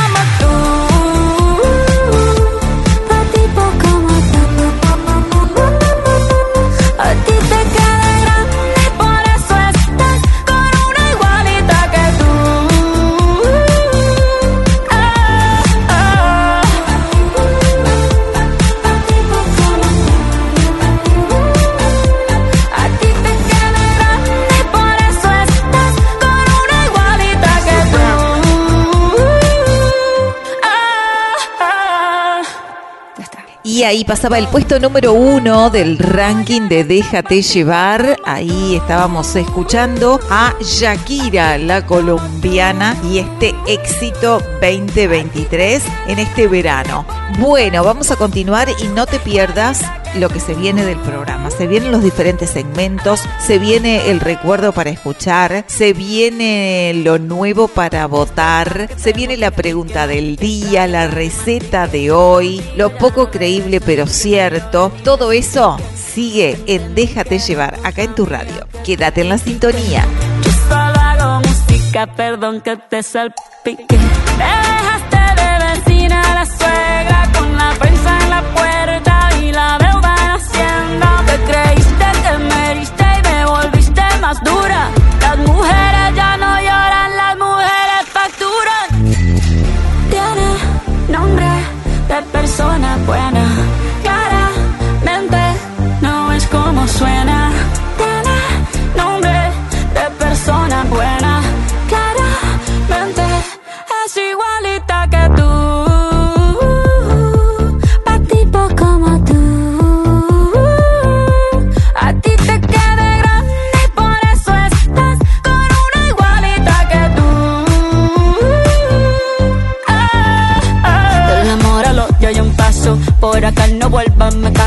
ahí pasaba el puesto número uno del ranking de Déjate llevar. Ahí estábamos escuchando a Shakira, la colombiana, y este éxito 2023 en este verano. Bueno, vamos a continuar y no te pierdas lo que se viene del programa. Se vienen los diferentes segmentos, se viene el recuerdo para escuchar, se viene lo nuevo para votar, se viene la pregunta del día, la receta de hoy, lo poco creíble pero cierto. Todo eso sigue en Déjate llevar acá en tu radio. Quédate en la sintonía. Yo solo hago música, perdón que te salpique. Me dejaste de vecina la suegra con la prensa en la puerta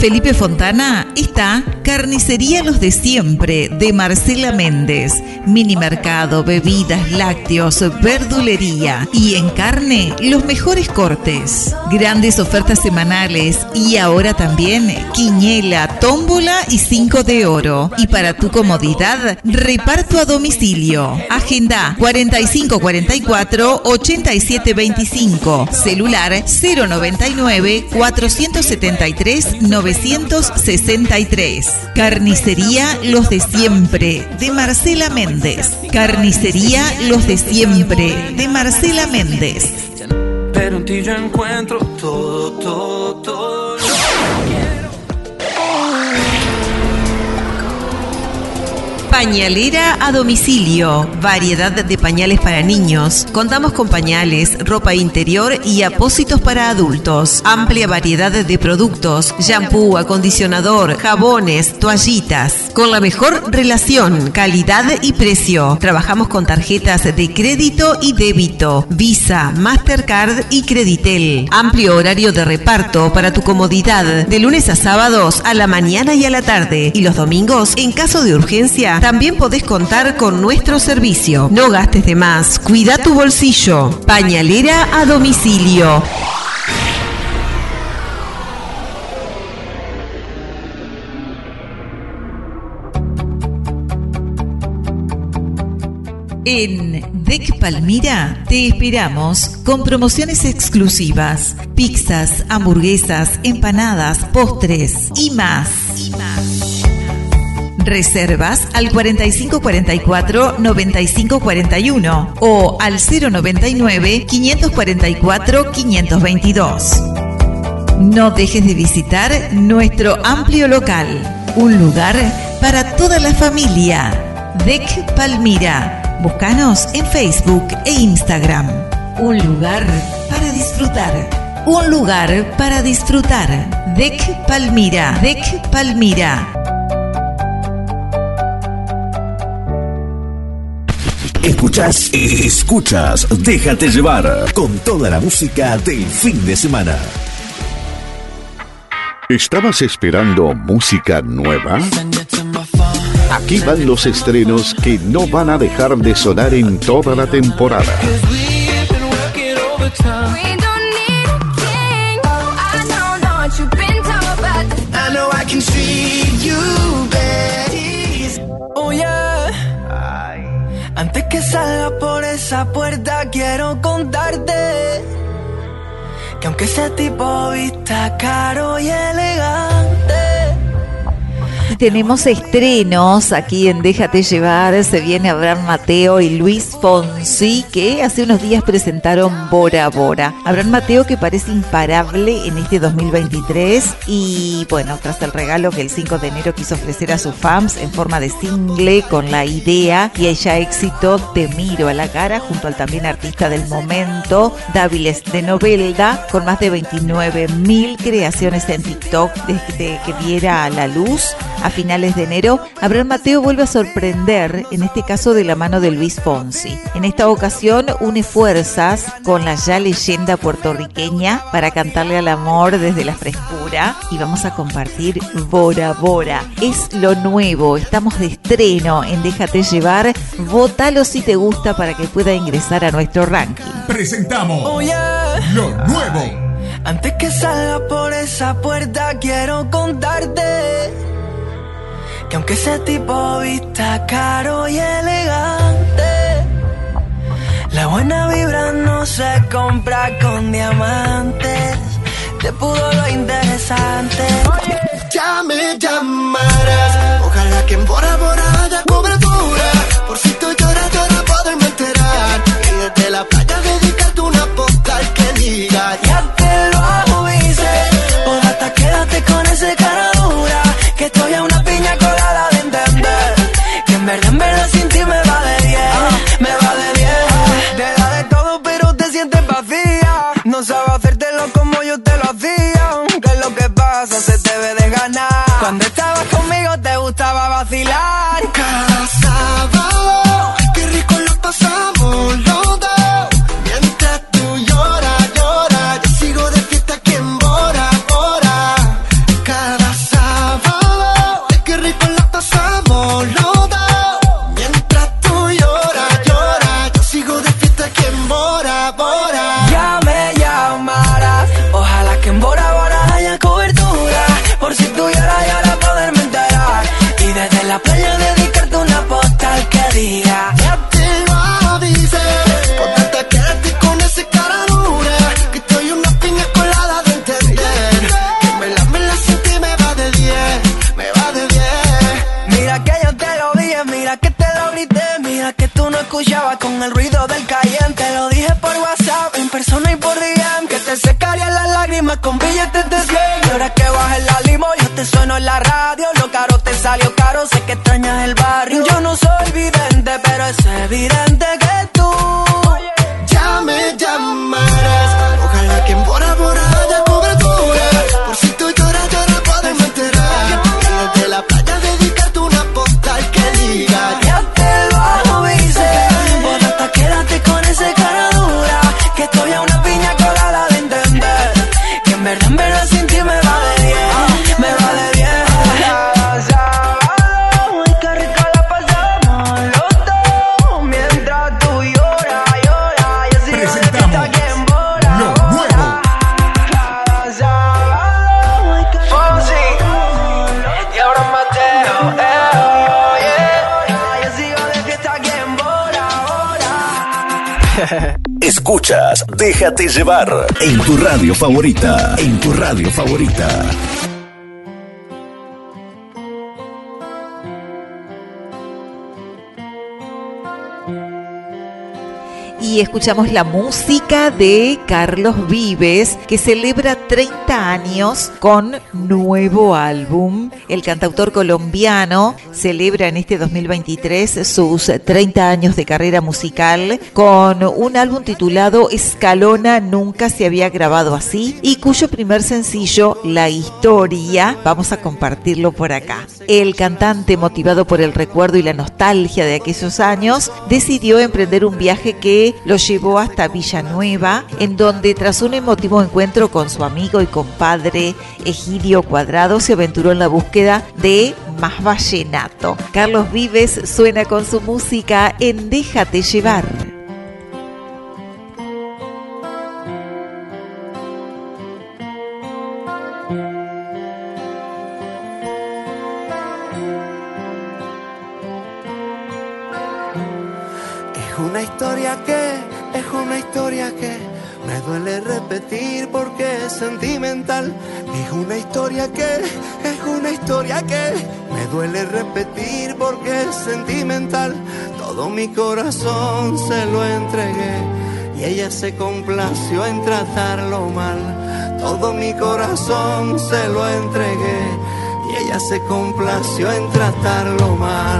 Felipe Fontana está Carnicería Los de Siempre de Marcela Méndez. Mini mercado, bebidas, lácteos, verdulería y en carne los mejores cortes. Grandes ofertas semanales y ahora también quiñela, tómbola y cinco de oro. Y para tu comodidad, reparto a domicilio. Agenda 4544 8725. Celular 099 473 963. Carnicería Los de Siempre de Marcela Méndez. Carnicería Los de Siempre de Marcela Méndez. Pero en ti yo encuentro todo, todo, todo. Pañalera a domicilio. Variedad de pañales para niños. Contamos con pañales, ropa interior y apósitos para adultos. Amplia variedad de productos. Shampoo, acondicionador, jabones, toallitas. Con la mejor relación, calidad y precio. Trabajamos con tarjetas de crédito y débito. Visa, Mastercard y Creditel. Amplio horario de reparto para tu comodidad. De lunes a sábados a la mañana y a la tarde. Y los domingos, en caso de urgencia, también podés contar con nuestro servicio. No gastes de más. Cuida tu bolsillo. Pañalera a domicilio. En DEC Palmira te esperamos con promociones exclusivas, pizzas, hamburguesas, empanadas, postres y más. Reservas al 4544-9541 o al 099-544-522. No dejes de visitar nuestro amplio local, un lugar para toda la familia. DEC Palmira. Búscanos en Facebook e Instagram. Un lugar para disfrutar. Un lugar para disfrutar. DEC Palmira. DEC Palmira. Escuchas, escuchas, déjate llevar con toda la música del fin de semana. ¿Estabas esperando música nueva? Aquí van los estrenos que no van a dejar de sonar en toda la temporada. Antes que salga por esa puerta quiero contarte que aunque ese tipo vista caro y elegante tenemos estrenos aquí en Déjate llevar. Se viene Abraham Mateo y Luis Fonsi que hace unos días presentaron Bora Bora. Abraham Mateo que parece imparable en este 2023 y bueno, tras el regalo que el 5 de enero quiso ofrecer a sus fans en forma de single con la idea y ella éxito Te miro a la cara junto al también artista del momento Dáviles de Novelda con más de 29 mil creaciones en TikTok desde que viera a la luz finales de enero, Abraham Mateo vuelve a sorprender, en este caso de la mano de Luis Fonsi. En esta ocasión une fuerzas con la ya leyenda puertorriqueña para cantarle al amor desde la frescura y vamos a compartir Bora Bora. Es lo nuevo, estamos de estreno en Déjate llevar, vótalo si te gusta para que pueda ingresar a nuestro ranking. Presentamos lo nuevo. Antes que salga por esa puerta quiero contarte que aunque ese tipo vista caro y elegante, la buena vibra no se compra con diamantes. Te pudo lo interesante. Ya me llamarás. Ojalá que en Bora Bora haya cobertura. Por si tú lloras, llora, vacilar. el ruido del caliente. Lo dije por WhatsApp, en persona y por DM. Que te secarían las lágrimas con billetes de 100. Y ahora que bajes la limo, yo te sueno en la radio. Lo caro te salió caro, sé que extrañas el barrio. Yo no soy vidente, pero es evidente Escuchas Déjate llevar en tu radio favorita. En tu radio favorita. Y escuchamos la música de Carlos Vives, que celebra 30 años con nuevo álbum. El cantautor colombiano celebra en este 2023 sus 30 años de carrera musical con un álbum titulado Escalona Nunca se había grabado así y cuyo primer sencillo, La Historia, vamos a compartirlo por acá. El cantante, motivado por el recuerdo y la nostalgia de aquellos años, decidió emprender un viaje que lo llevó hasta Villanueva, en donde tras un emotivo encuentro con su amigo y compadre Egidio Cuadrado, se aventuró en la búsqueda de más vallenato. Carlos Vives suena con su música en Déjate llevar. Una historia que me duele repetir porque es sentimental. Es una historia que, es una historia que me duele repetir porque es sentimental. Todo mi corazón se lo entregué y ella se complació en tratarlo mal. Todo mi corazón se lo entregué y ella se complació en tratarlo mal.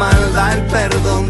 Maldad el perdón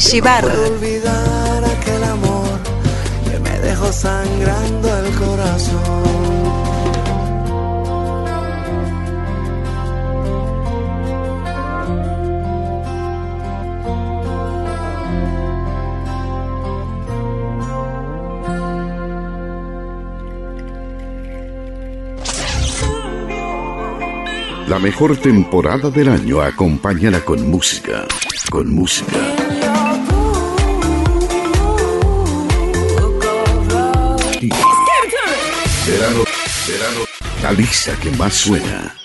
Llevar. olvidar aquel amor que me dejó sangrando el corazón. La mejor temporada del año acompáñala con música. Con música. La lista que más suena.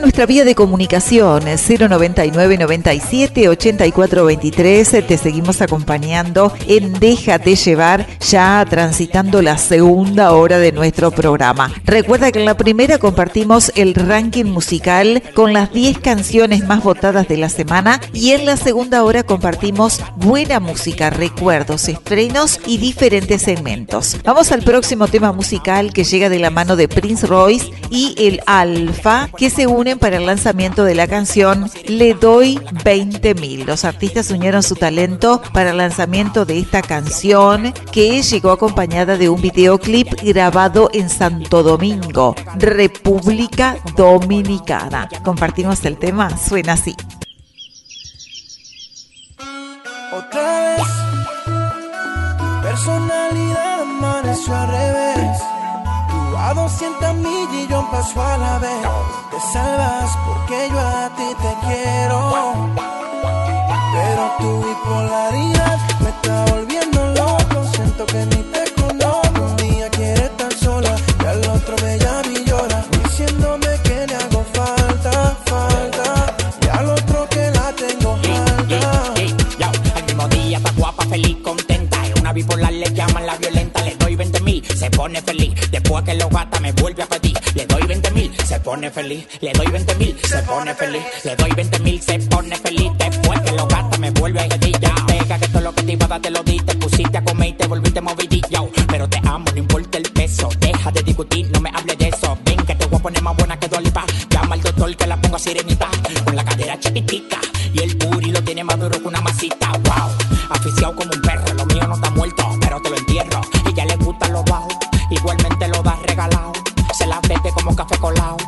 Nuestra vía de comunicación 099 97 84 23. Te seguimos acompañando en Déjate llevar, ya transitando la segunda hora de nuestro programa. Recuerda que en la primera compartimos el ranking musical con las 10 canciones más votadas de la semana y en la segunda hora compartimos buena música, recuerdos, estrenos y diferentes segmentos. Vamos al próximo tema musical que llega de la mano de Prince Royce y el Alfa que se para el lanzamiento de la canción Le doy 20 mil. Los artistas unieron su talento para el lanzamiento de esta canción que llegó acompañada de un videoclip grabado en Santo Domingo, República Dominicana. Compartimos el tema, suena así. Otra vez, personalidad amaneció al revés. A 200 millas y paso a la vez. Te salvas porque yo a ti te quiero. Pero tu bipolaridad me está volviendo loco. Siento que ni te conozco. Un día quieres estar sola y al otro me llama y llora. Diciéndome que le hago falta, falta. Y al otro que la tengo falta. Yo, el mismo día está guapa, feliz, contenta. Una bipolar, le llaman la violenta. Se pone feliz. Después que lo gata, me vuelve a pedir. Le doy 20 mil, se pone feliz. Le doy 20 mil, se pone feliz. Le doy 20 mil, se pone feliz. Después que lo gata, me vuelve a pedir. Ya, deja que todo lo que te iba a dar te lo di. Te pusiste a comer y te volviste movidillo. Yo, pero te amo, no importa el peso. Deja de discutir, no me hables de eso. Ven que te voy a poner más buena que Dolipa. Llama al doctor que la pongo a sirenita. Con la cadera chiquitica. Como café colado.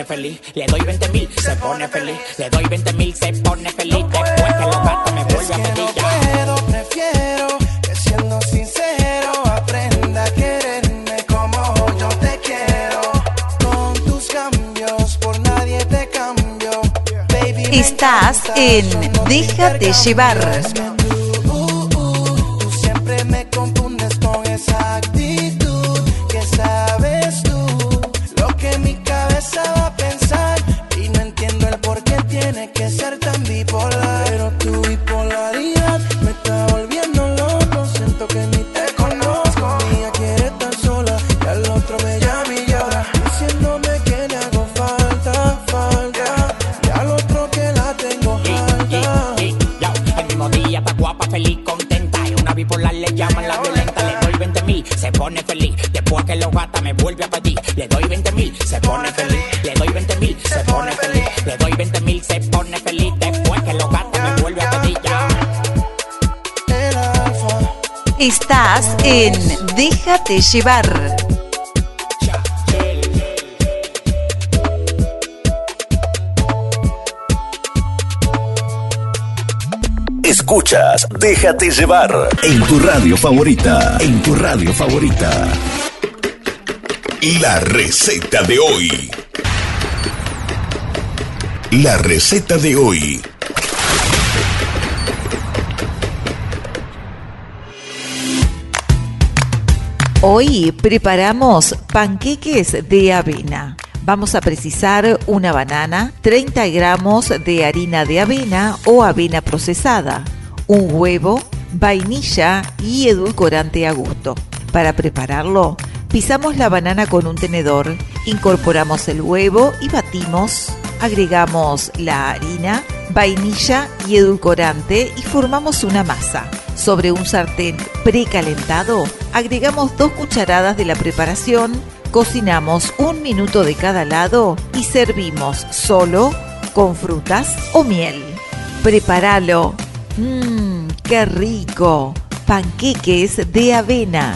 Pone feliz. Le doy 20 mil, se pone feliz. Le doy 20 mil, se pone feliz. Después que lo gata, me vuelve a pedir. No puedo, prefiero que siendo sincero aprenda a quererme como yo te quiero. Con tus cambios por nadie te cambio. Baby, Estás en Déjate llevar. En Déjate llevar. Escuchas Déjate llevar en tu radio favorita. En tu radio favorita. La receta de hoy. La receta de hoy. Hoy preparamos panqueques de avena. Vamos a precisar una banana, 30 gramos de harina de avena o avena procesada, un huevo, vainilla y edulcorante a gusto. Para prepararlo, pisamos la banana con un tenedor, incorporamos el huevo y batimos. Agregamos la harina, vainilla y edulcorante y formamos una masa. Sobre un sartén precalentado, agregamos dos cucharadas de la preparación, cocinamos un minuto de cada lado y servimos solo con frutas o miel. Prepáralo. Mmm, qué rico. Panqueques de avena.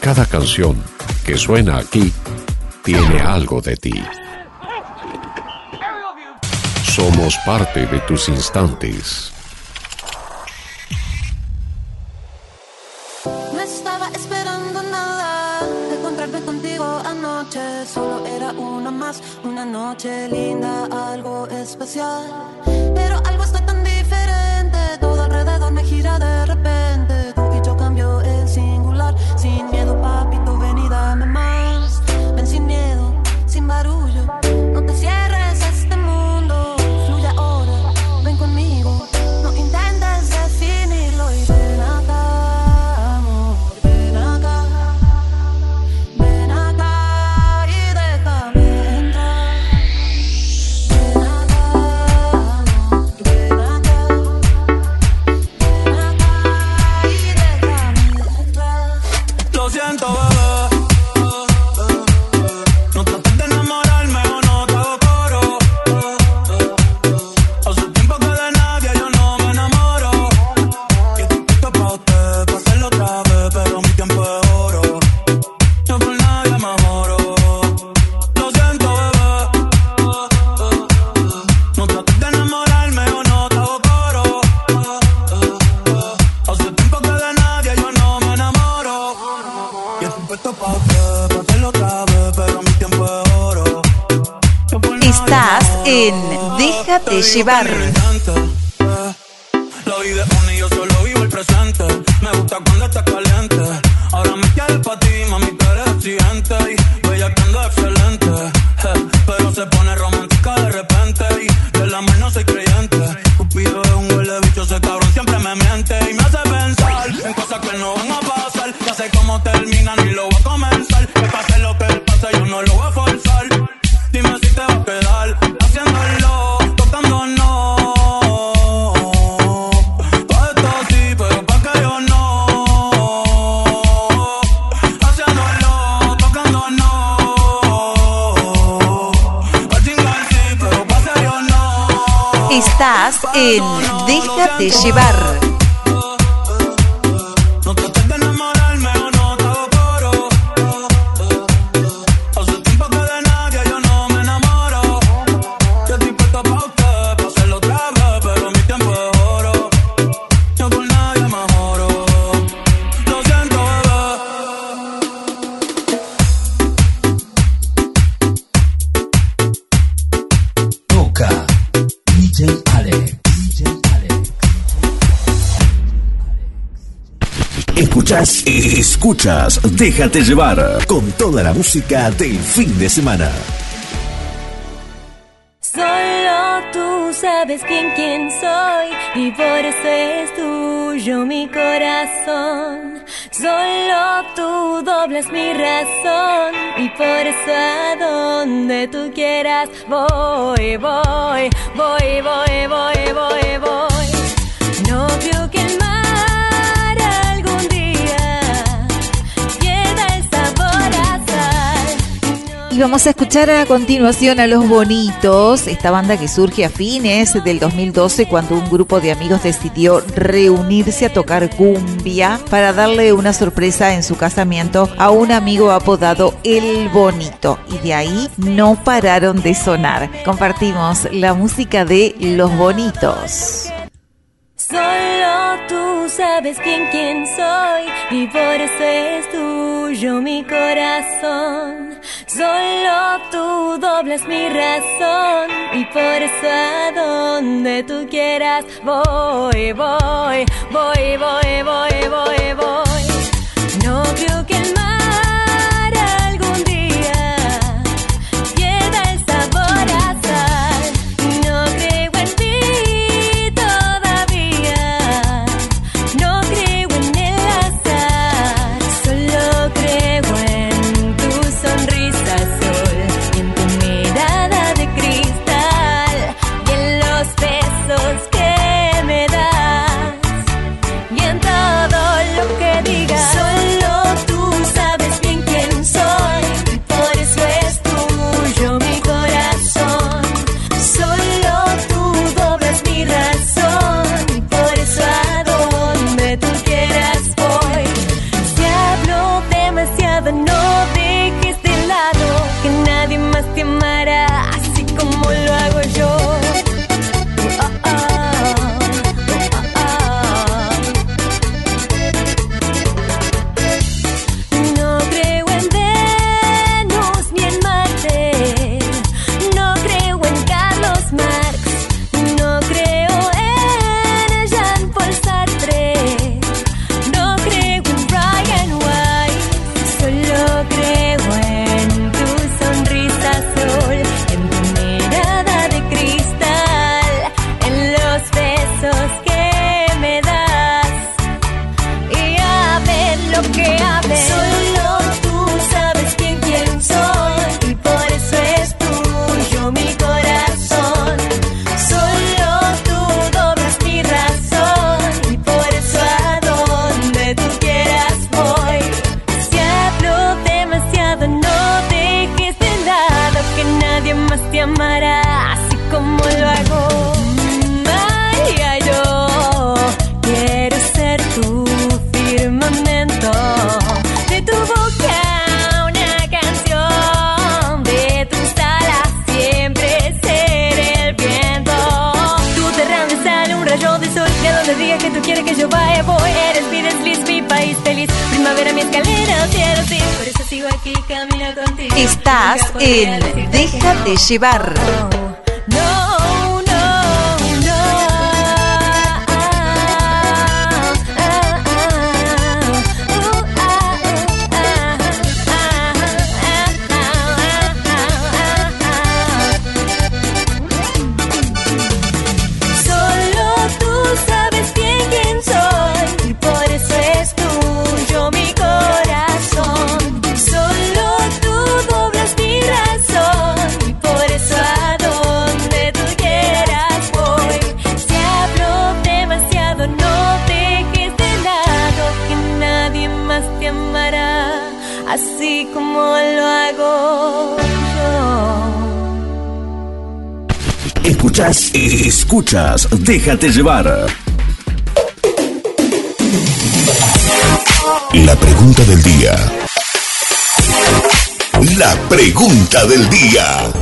Cada canción que suena aquí tiene algo de ti. Somos parte de tus instantes. No estaba esperando nada de encontrarme contigo anoche. Solo era una más, una noche linda, algo especial. Pero algo está tan diferente, todo alrededor me gira de repente. Déjate llevar. Déjate llevar. Escuchas, déjate llevar con toda la música del fin de semana. Solo tú sabes bien quién soy y por eso es tuyo mi corazón. Solo tú doblas mi razón y por eso a donde tú quieras voy, voy, voy, voy, voy, voy, voy. Vamos a escuchar a continuación a Los Bonitos, esta banda que surge a fines del 2012 cuando un grupo de amigos decidió reunirse a tocar cumbia para darle una sorpresa en su casamiento a un amigo apodado El Bonito. Y de ahí no pararon de sonar. Compartimos la música de Los Bonitos. Sabes bien quién soy y por eso es tuyo mi corazón. Solo tú doblas mi razón y por eso a donde tú quieras voy, voy, voy, voy, voy, voy, voy. Estás en Déjate llevar. Escuchas, escuchas, déjate llevar. La pregunta del día. La pregunta del día.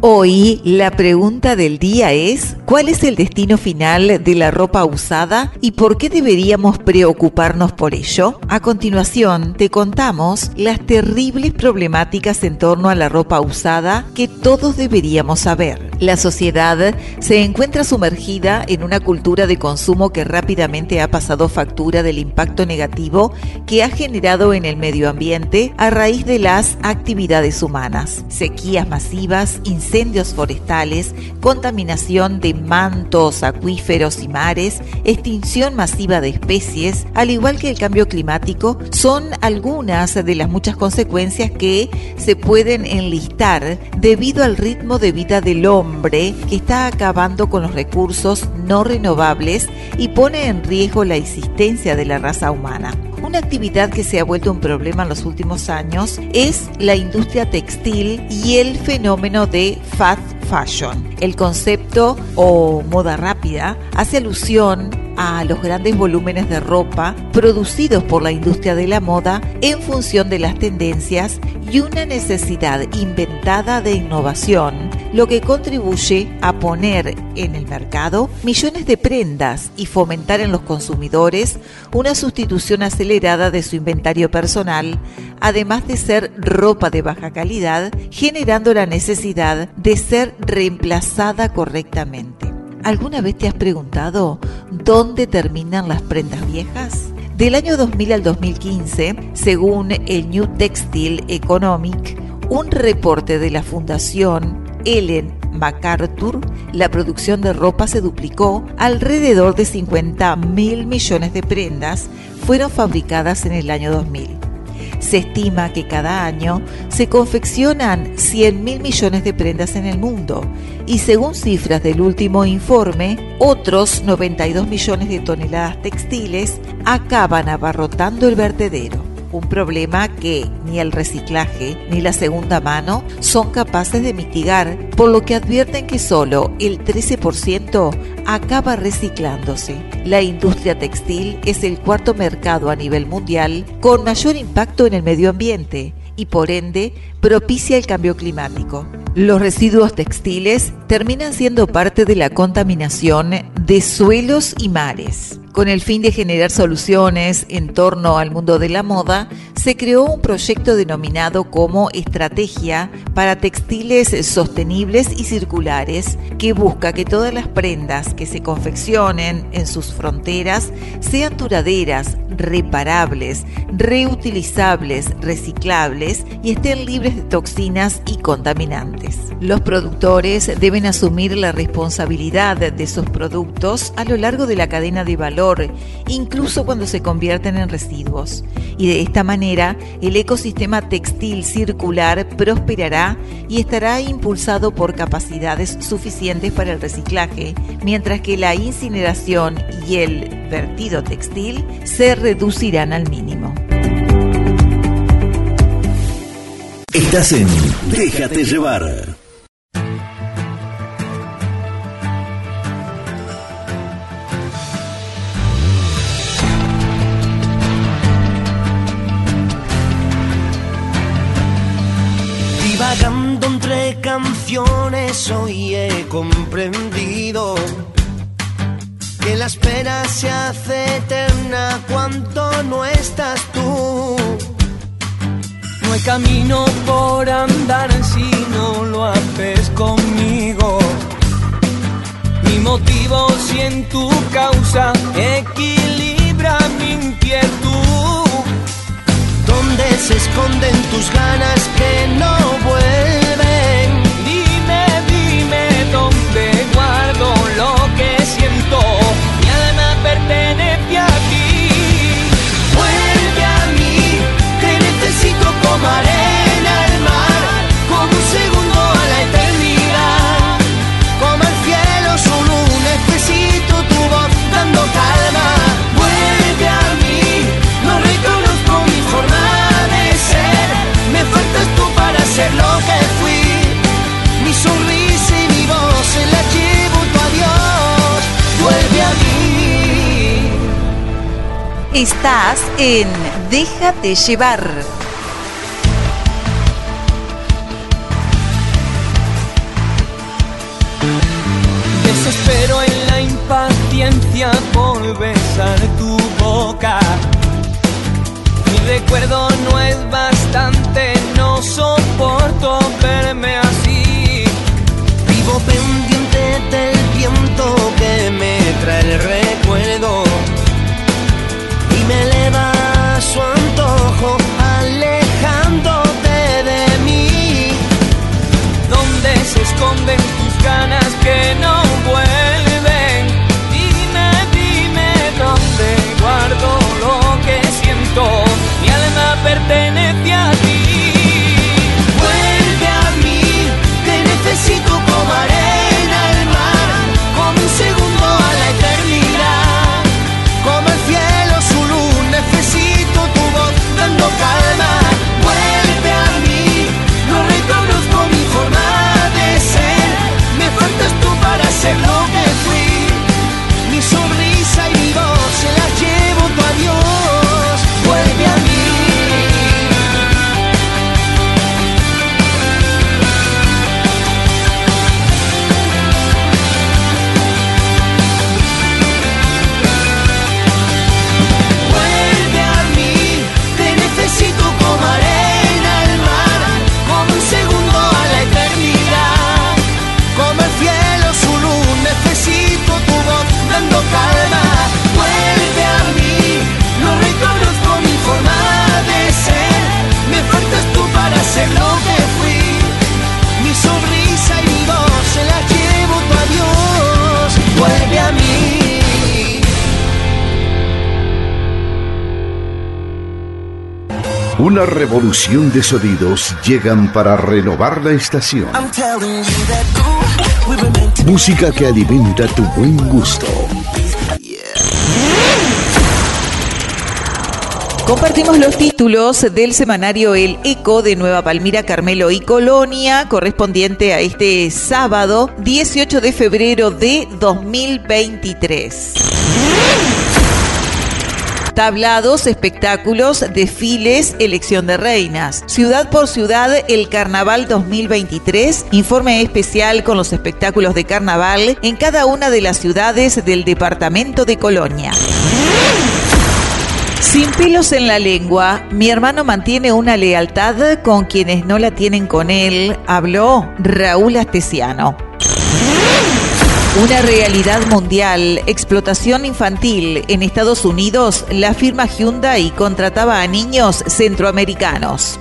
Hoy la pregunta del día es, ¿cuál es el destino final de la ropa usada y por qué deberíamos preocuparnos por ello? A continuación, te contamos las terribles problemáticas en torno a la ropa usada que todos deberíamos saber. La sociedad se encuentra sumergida en una cultura de consumo que rápidamente ha pasado factura del impacto negativo que ha generado en el medio ambiente a raíz de las actividades humanas. Sequías masivas, incendios forestales, contaminación de mantos, acuíferos y mares, extinción masiva de especies, al igual que el cambio climático, son algunas de las muchas consecuencias que se pueden enlistar debido al ritmo de vida del hombre que está acabando con los recursos no renovables y pone en riesgo la existencia de la raza humana. Una actividad que se ha vuelto un problema en los últimos años es la industria textil y el fenómeno de fast fashion. El concepto o moda rápida hace alusión a los grandes volúmenes de ropa producidos por la industria de la moda en función de las tendencias y una necesidad inventada de innovación, lo que contribuye a poner en el mercado millones de prendas y fomentar en los consumidores una sustitución acelerada de su inventario personal, además de ser ropa de baja calidad, generando la necesidad de ser reemplazada correctamente. ¿Alguna vez te has preguntado dónde terminan las prendas viejas? Del año 2000 al 2015, según el New Textile Economic, un reporte de la Fundación Ellen MacArthur, la producción de ropa se duplicó, alrededor de 50 mil millones de prendas fueron fabricadas en el año 2000. Se estima que cada año se confeccionan 100 mil millones de prendas en el mundo y según cifras del último informe, otros 92 millones de toneladas textiles acaban abarrotando el vertedero un problema que ni el reciclaje ni la segunda mano son capaces de mitigar, por lo que advierten que solo el 13% acaba reciclándose. La industria textil es el cuarto mercado a nivel mundial con mayor impacto en el medio ambiente y por ende propicia el cambio climático. Los residuos textiles terminan siendo parte de la contaminación de suelos y mares. Con el fin de generar soluciones en torno al mundo de la moda, se creó un proyecto denominado como Estrategia para Textiles Sostenibles y Circulares, que busca que todas las prendas que se confeccionen en sus fronteras sean duraderas, reparables, reutilizables, reciclables y estén libres de toxinas y contaminantes. Los productores deben asumir la responsabilidad de sus productos a lo largo de la cadena de valor, incluso cuando se convierten en residuos. Y de esta manera, el ecosistema textil circular prosperará y estará impulsado por capacidades suficientes para el reciclaje, mientras que la incineración y el vertido textil se reducirán al mínimo. Estás en Déjate llevar. Divagando entre canciones hoy he comprendido que la espera se hace eterna cuando no estás tú. No hay camino por andar si no lo haces conmigo. Mi motivo si en tu causa equilibra mi inquietud. ¿Dónde se esconden tus ganas que no vuelven? Dime, dime dónde guardo lo que siento. Estás en Déjate llevar. Desespero en la impaciencia por besar tu boca. Mi recuerdo no es bastante, no soporto verme así. Vivo pendiente del viento que me trae el recuerdo me eleva su antojo, alejándote de mí. ¿Dónde se esconden tus ganas que no Una revolución de sonidos llegan para renovar la estación. Música que alimenta tu buen gusto. Compartimos los títulos del semanario El Eco de Nueva Palmira, Carmelo y Colonia, correspondiente a este sábado 18 de febrero de 2023. Tablados, espectáculos, desfiles, elección de reinas. Ciudad por ciudad, el Carnaval 2023. Informe especial con los espectáculos de carnaval en cada una de las ciudades del departamento de Colonia. Sin pelos en la lengua, mi hermano mantiene una lealtad con quienes no la tienen con él, habló Raúl Astesiano. Una realidad mundial, explotación infantil. En Estados Unidos, la firma Hyundai contrataba a niños centroamericanos.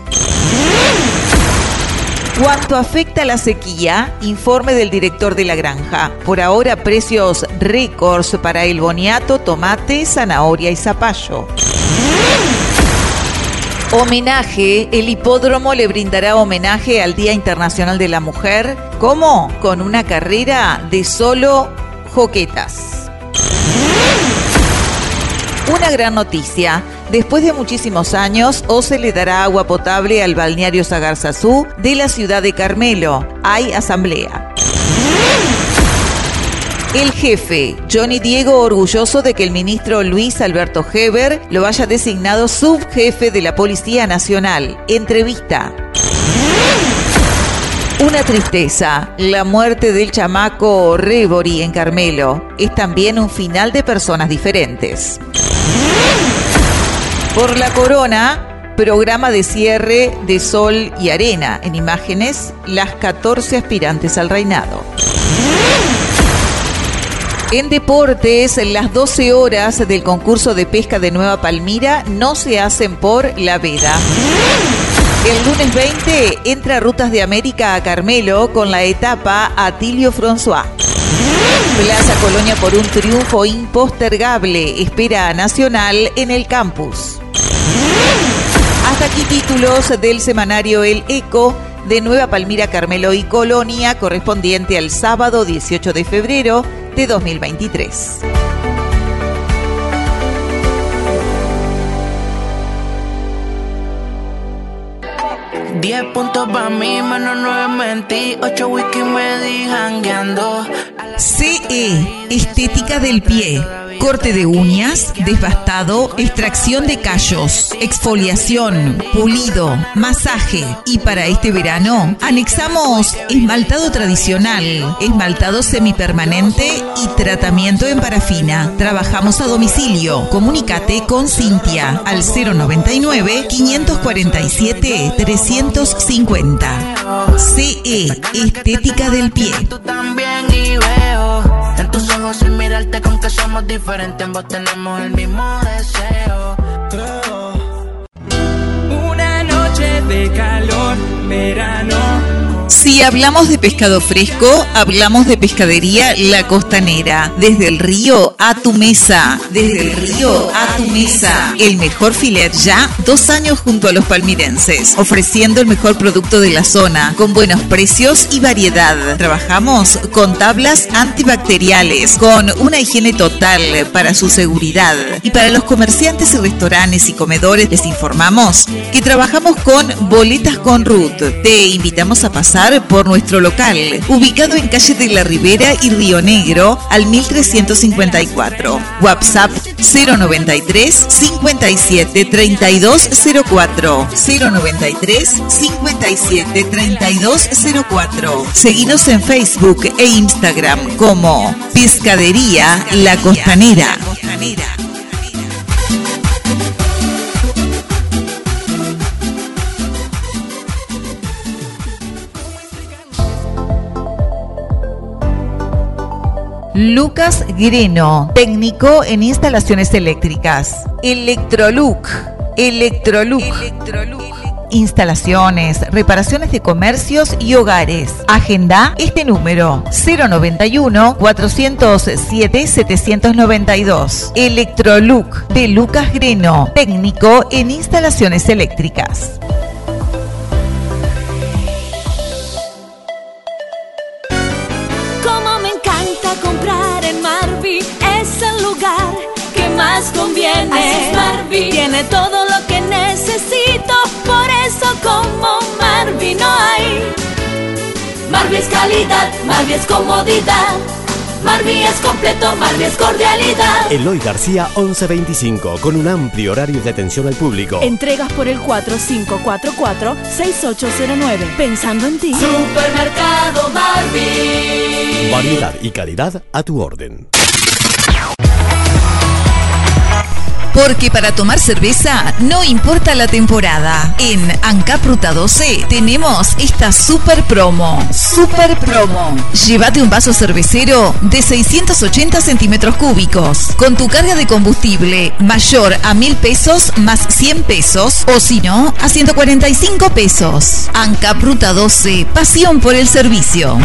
Cuanto afecta la sequía, informe del director de la granja. Por ahora, precios récords para el boniato, tomate, zanahoria y zapallo. Homenaje, el hipódromo le brindará homenaje al Día Internacional de la Mujer. ¿Cómo? Con una carrera de solo joquetas. Una gran noticia. Después de muchísimos años, o se le dará agua potable al balneario Sagarzazú de la ciudad de Carmelo. Hay asamblea. El jefe, Johnny Diego, orgulloso de que el ministro Luis Alberto Heber lo haya designado subjefe de la Policía Nacional. Entrevista. Una tristeza, la muerte del chamaco Rebori en Carmelo es también un final de personas diferentes. Por la corona, programa de cierre de sol y arena. En imágenes, las 14 aspirantes al reinado. En deportes, las 12 horas del concurso de pesca de Nueva Palmira no se hacen por la veda. El lunes 20 entra Rutas de América a Carmelo con la etapa Atilio François. Plaza Colonia por un triunfo impostergable. Espera a Nacional en el campus. Hasta aquí títulos del semanario El Eco de Nueva Palmira, Carmelo y Colonia, correspondiente al sábado 18 de febrero de 2023. 10 puntos para mí, menos 9 mentí. 8 whisky me di jangueando. CE, estética del pie. Corte de uñas, desbastado, extracción de callos, exfoliación, pulido, masaje. Y para este verano, anexamos esmaltado tradicional, esmaltado semipermanente y tratamiento en parafina. Trabajamos a domicilio. Comunícate con Cintia al 099 547 350. CE, estética del pie. También y veo en tus ojos sin mirarte con que somos diferentes, ambos tenemos el mismo deseo. Una noche de calor, verano. Si hablamos de pescado fresco, hablamos de pescadería La Costanera. Desde el río a tu mesa. Desde el río a tu mesa. El mejor filet ya, dos años junto a los palmirenses. Ofreciendo el mejor producto de la zona, con buenos precios y variedad. Trabajamos con tablas antibacteriales, con una higiene total para su seguridad. Y para los comerciantes y restaurantes y comedores les informamos que trabajamos con boletas con Ruth. Te invitamos a pasar por nuestro local, ubicado en calle de la Ribera y Río Negro al 1354. WhatsApp 093 57 3204 093 57 3204. Seguinos en Facebook e Instagram como Pescadería La Costanera. Lucas Greno, técnico en instalaciones eléctricas. Electroluc. Electroluc. instalaciones, reparaciones de comercios y hogares. Agenda este número 091 407 792. Electroluc de Lucas Greno, técnico en instalaciones eléctricas. Más conviene. Así es, Marvi. Tiene todo lo que necesito, por eso como Marvi no hay. Marvi es calidad, Marvi es comodidad. Marvi es completo, Marvi es cordialidad. Eloy García 1125, con un amplio horario de atención al público. Entregas por el 4544-6809. Pensando en ti. Supermercado Marvi. Variedad y calidad a tu orden. Porque para tomar cerveza no importa la temporada. En Ancap Ruta 12 tenemos esta super promo. Super promo. Llévate un vaso cervecero de 680 centímetros cúbicos. Con tu carga de combustible mayor a mil pesos más 100 pesos. O si no, a 145 pesos. Ancap Ruta 12. Pasión por el servicio.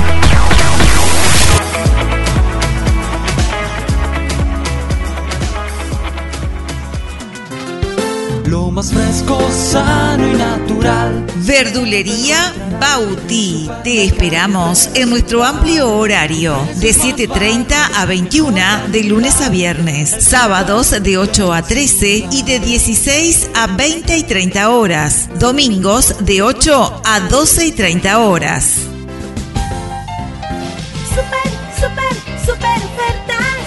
Más fresco, sano y natural. Verdulería Bauti. Te esperamos en nuestro amplio horario de 7.30 a 21 de lunes a viernes, sábados de 8 a 13 y de 16 a 20 y 30 horas, domingos de 8 a 12 y 30 horas.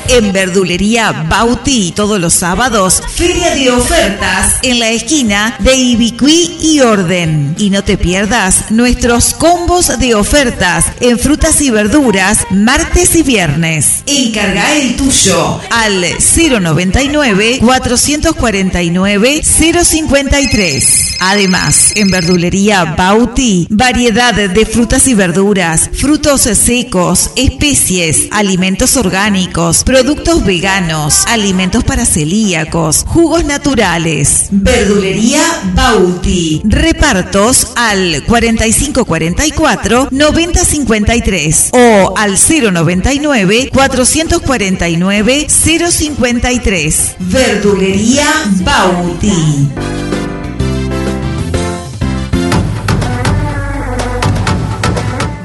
En Verdulería Bauti todos los sábados, feria de ofertas en la esquina de Ibicuí y Orden. Y no te pierdas nuestros combos de ofertas en frutas y verduras martes y viernes. Encarga el tuyo al 099 449 053. Además, en Verdulería Bauti, variedad de frutas y verduras, frutos secos, especies, alimentos orgánicos, productos veganos, alimentos para celíacos, jugos naturales. Verdulería Bauti. Repartos al 4544 9053 o al 099 449 053. Verdulería Bauti.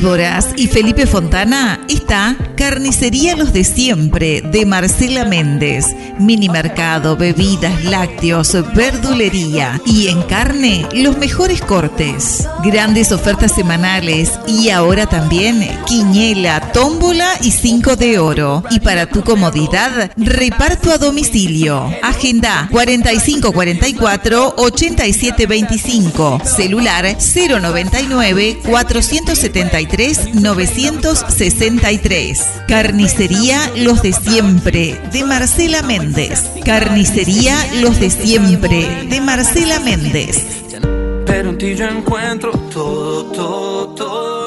Víboras y Felipe Fontana está Carnicería Los de Siempre de Marcela Méndez. Mini mercado, bebidas, lácteos, verdulería y en carne los mejores cortes. Grandes ofertas semanales y ahora también quiñela, tómbola y cinco de oro. Y para tu comodidad, reparto a domicilio. Agenda 4544 8725. Celular 099 470 73 963. Carnicería Los de Siempre de Marcela Méndez. Carnicería Los de Siempre de Marcela Méndez. Pero en ti yo encuentro todo, todo, todo.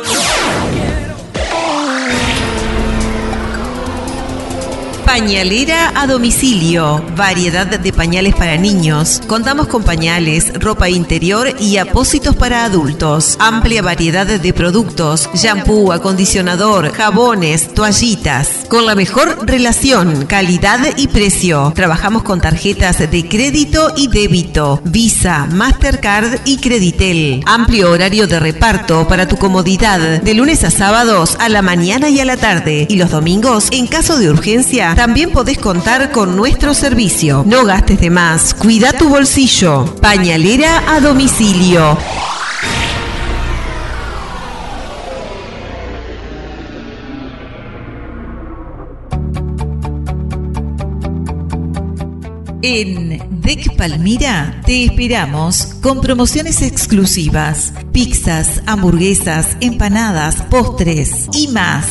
Pañalera a domicilio. Variedad de pañales para niños. Contamos con pañales, ropa interior y apósitos para adultos. Amplia variedad de productos. Shampoo, acondicionador, jabones, toallitas. Con la mejor relación, calidad y precio. Trabajamos con tarjetas de crédito y débito. Visa, Mastercard y Creditel. Amplio horario de reparto para tu comodidad. De lunes a sábados a la mañana y a la tarde. Y los domingos, en caso de urgencia, también podés contar con nuestro servicio. No gastes de más. Cuida tu bolsillo. Pañalera a domicilio. En DEC Palmira te esperamos con promociones exclusivas, pizzas, hamburguesas, empanadas, postres y más.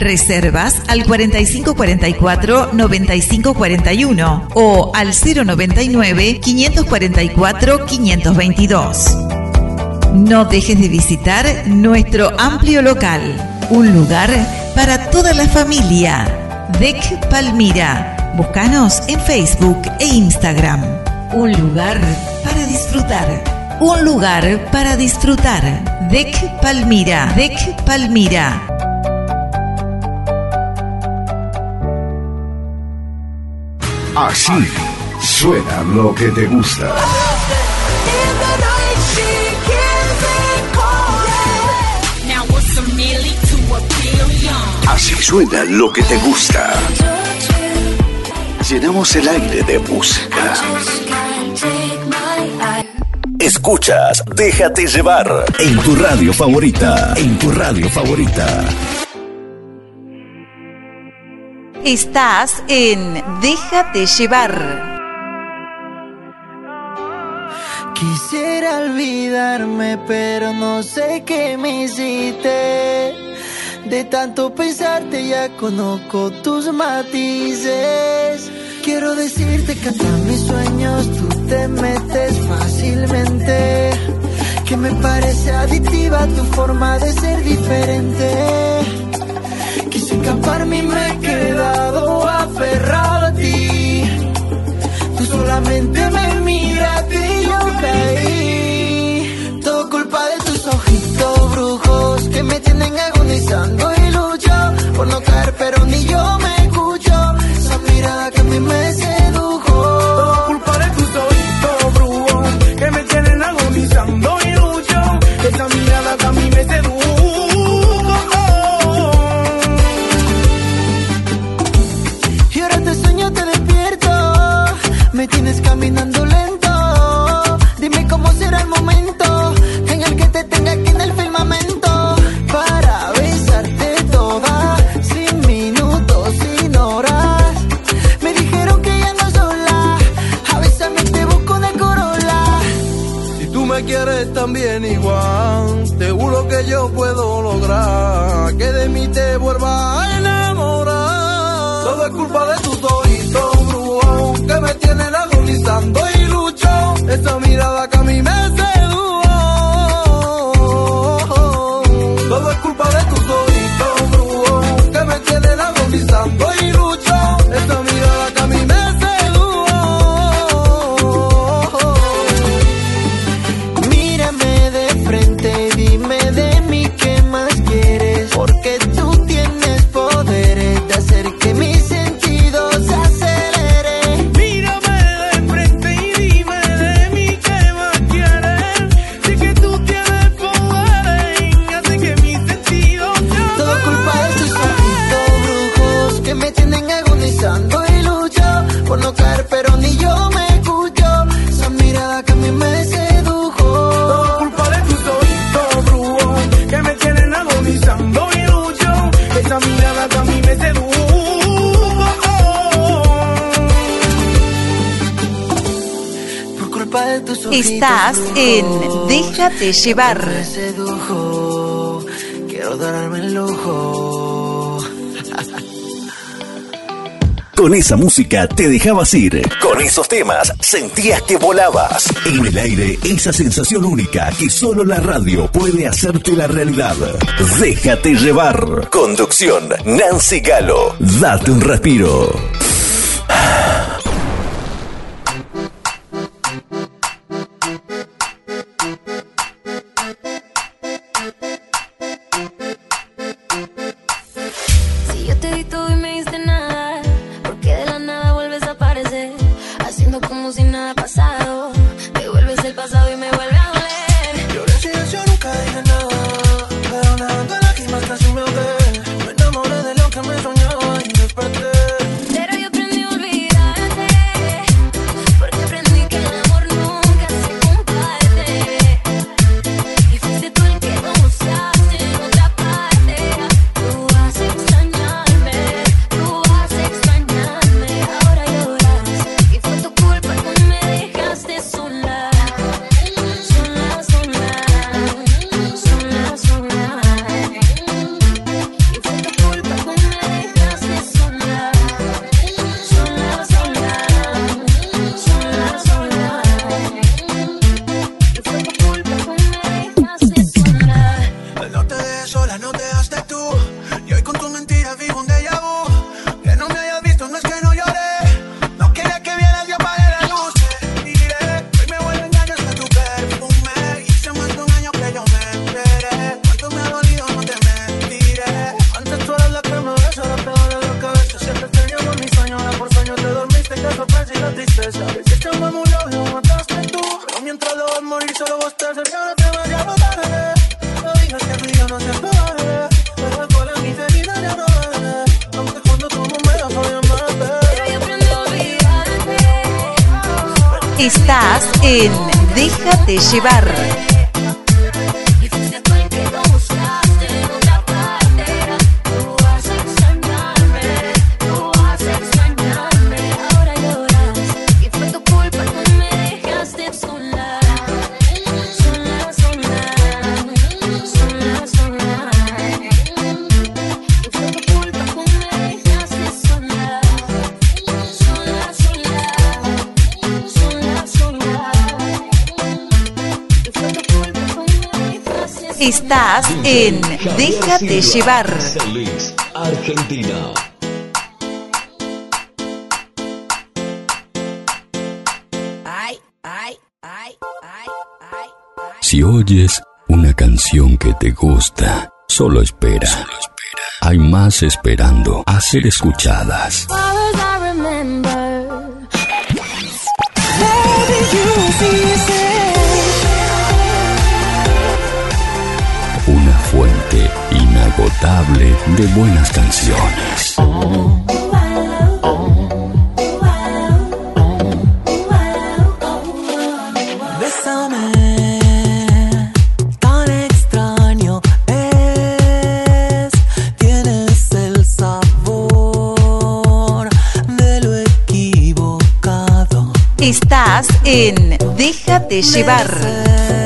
Reservas al 4544-9541 o al 099-544-522. No dejes de visitar nuestro amplio local, un lugar para toda la familia. DEC Palmira. Búscanos en Facebook e Instagram. Un lugar para disfrutar. Un lugar para disfrutar. DEC Palmira. DEC Palmira. Así suena lo que te gusta. Así suena lo que te gusta. Llenamos el aire de música. Escuchas Déjate llevar en tu radio favorita. En tu radio favorita. Estás en Déjate llevar. Quisiera olvidarme, pero no sé qué me hiciste. De tanto pensarte ya conozco tus matices. Quiero decirte que hasta mis sueños tú te metes fácilmente. Que me parece adictiva tu forma de ser diferente. Escaparme y me he quedado aferrado a ti. Tú solamente me miraste y yo caí. Todo culpa de tus ojitos brujos que me tienen agonizando y lucho por no caer, pero ni yo me Estás en Déjate llevar. me sedujo. Quiero darme el lujo. Con esa música te dejabas ir. Con esos temas sentías que volabas. En el aire, esa sensación única que solo la radio puede hacerte la realidad. Déjate llevar. Conducción, Nancy Galo. Date un respiro. en Déjate llevar. Estás en Déjate llevar. Argentina. Si oyes una canción que te gusta, solo espera. Hay más esperando a ser escuchadas. Botable de buenas canciones. Besame, tan extraño es, tienes el sabor de lo equivocado. Estás en, deja de llevar.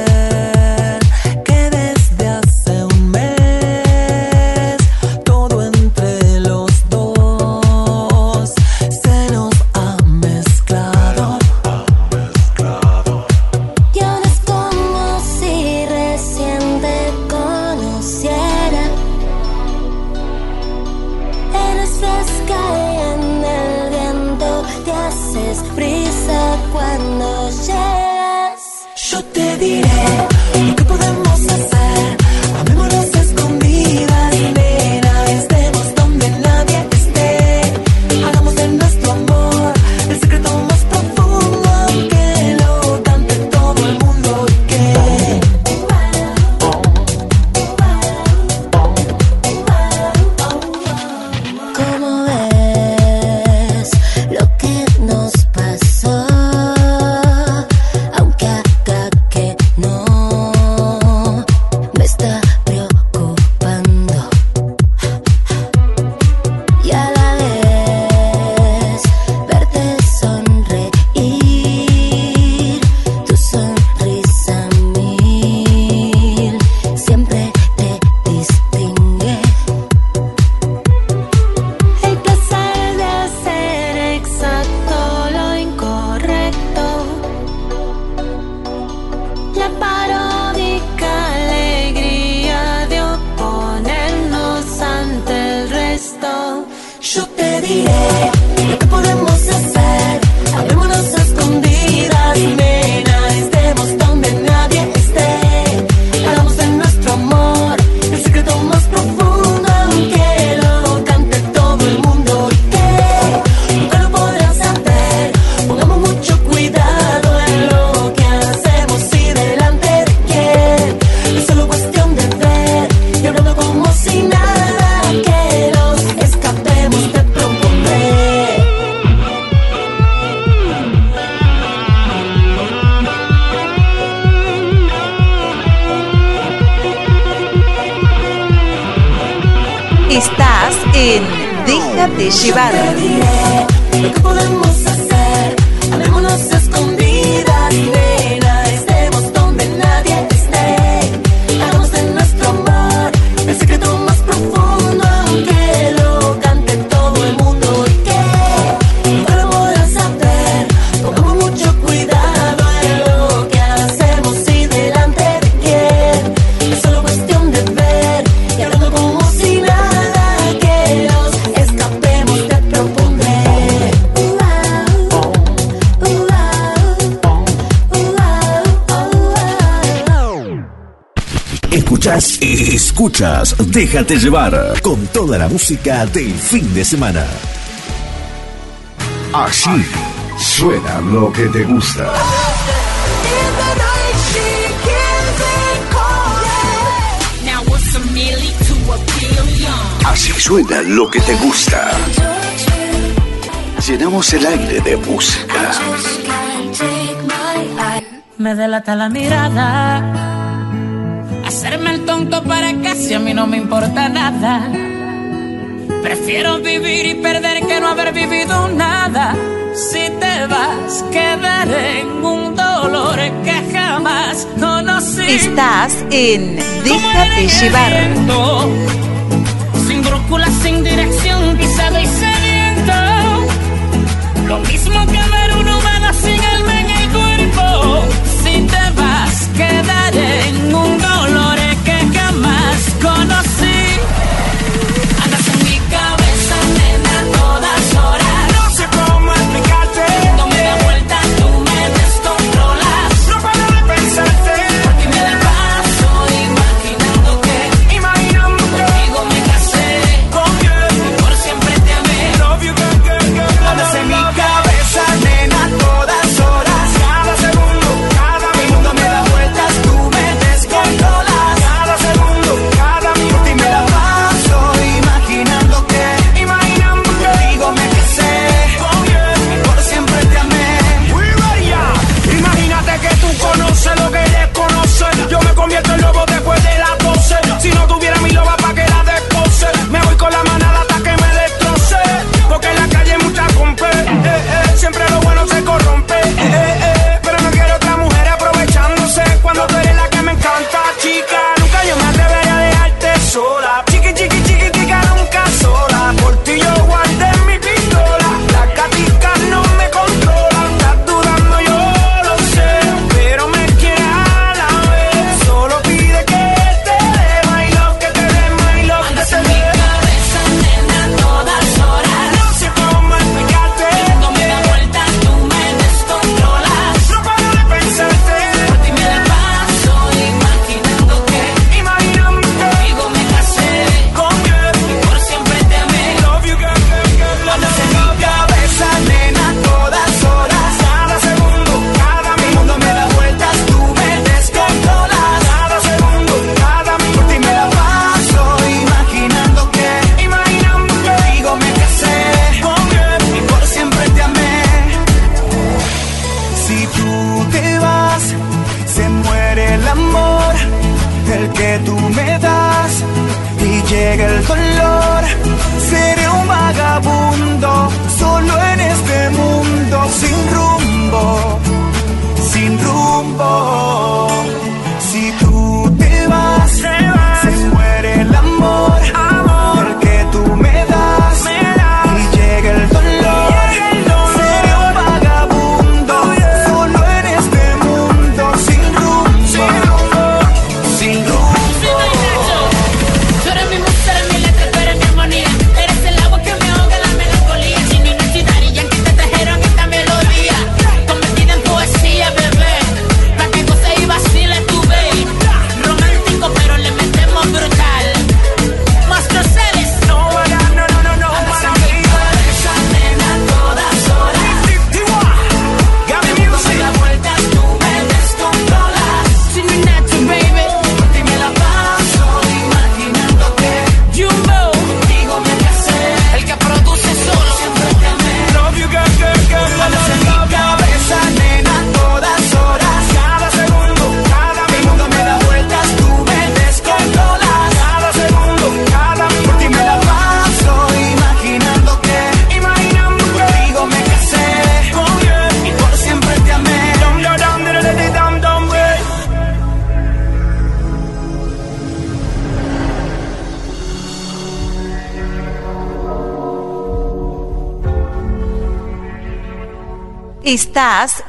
Estás en Déjate llevar. Déjate llevar con toda la música del fin de semana. Así suena lo que te gusta. Así suena lo que te gusta. Llenamos el aire de música. Me delata la mirada tonto para acá si a mí no me importa nada. Prefiero vivir y perder que no haber vivido nada. Si te vas, quedaré en un dolor que jamás conocí. Estás en Deja de llevar. Sin brújula, sin dirección, pisado y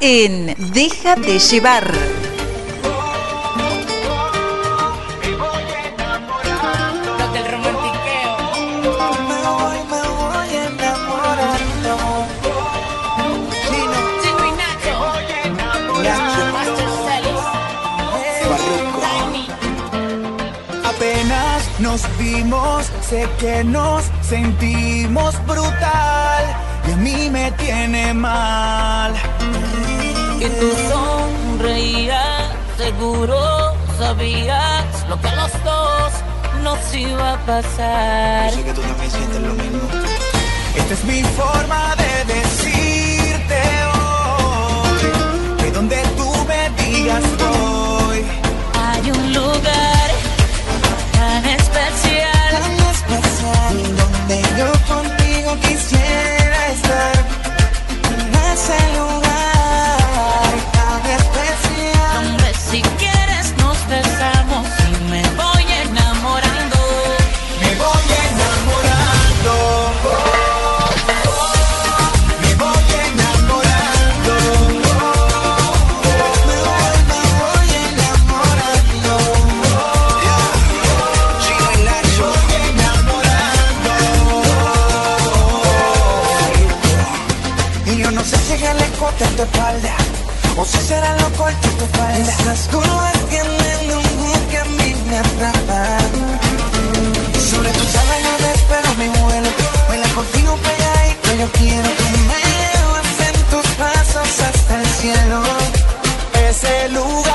en Déjate llevar. apenas Nos vimos, sé que nos sentimos brutal y a mí me tiene mal que tú sonreías, seguro sabías lo que a los dos nos iba a pasar. Yo sé que tú también sientes lo mismo. Esta es mi forma de decirte hoy, que donde tú me digas hoy. Hay un lugar tan especial, tan especial, donde yo contigo quisiera. tu espalda. O si será lo corto tu espalda. Esas curvas tienen un boom que a mí me atrapa. Sobre tu sábana espero mi vuelo Baila contigo pegadito yo quiero. Tú me llevas en tus pasos hasta el cielo. Ese lugar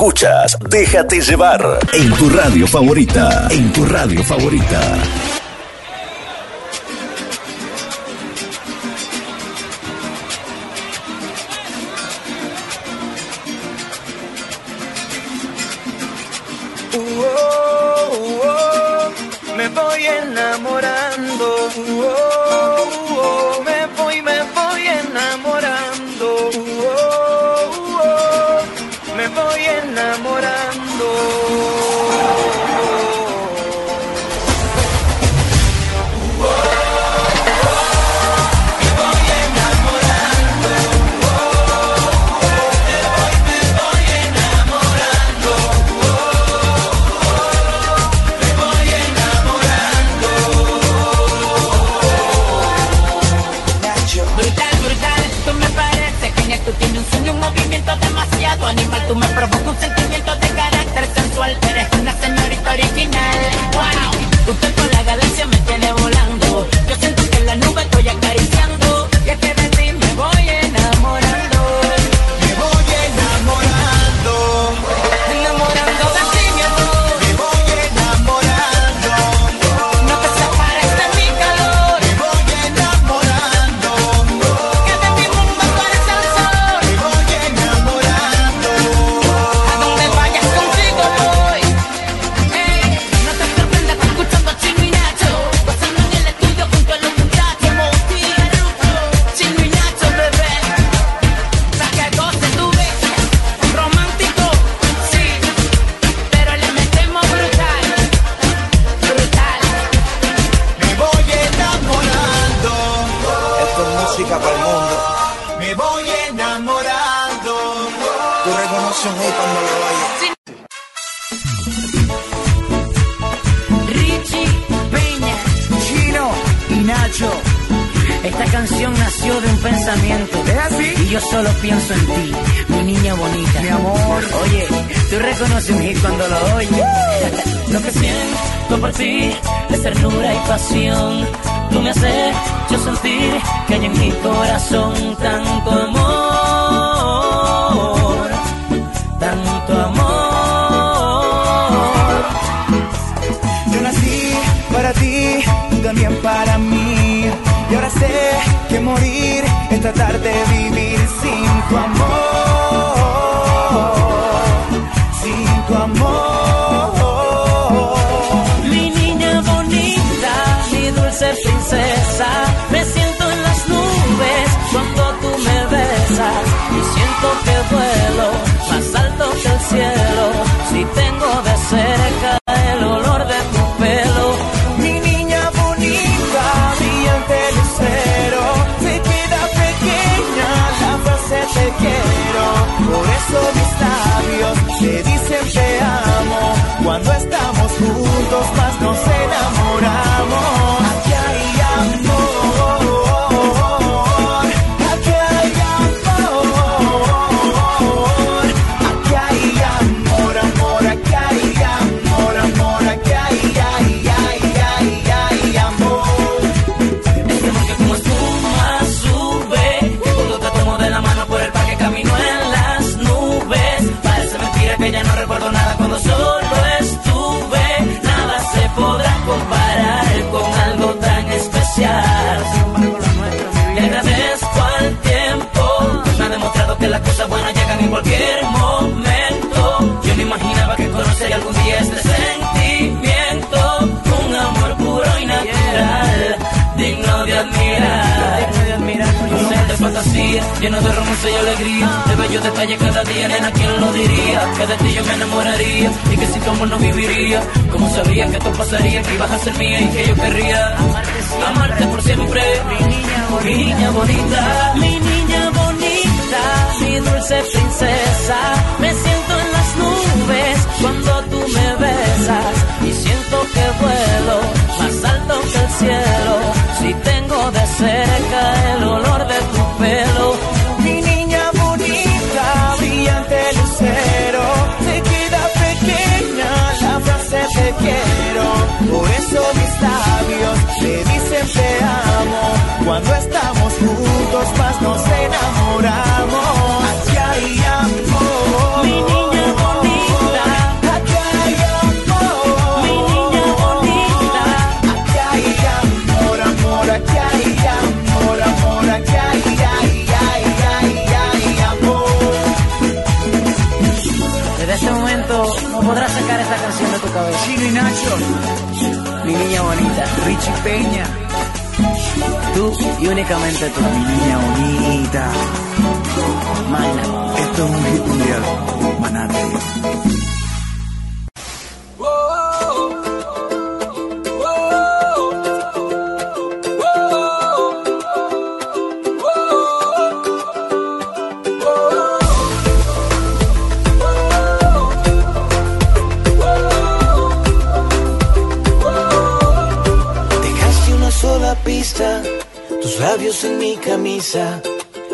escuchas, déjate llevar en tu radio favorita, en tu radio favorita.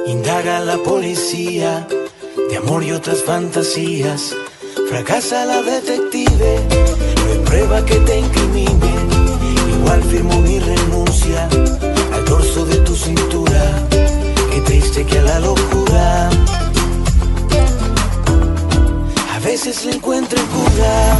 indaga la policía, de amor y otras fantasías. Fracasa la detective, no hay prueba que te incrimine. Igual firmo mi renuncia al dorso de tu cintura. Qué triste que a la locura a veces le encuentren cura.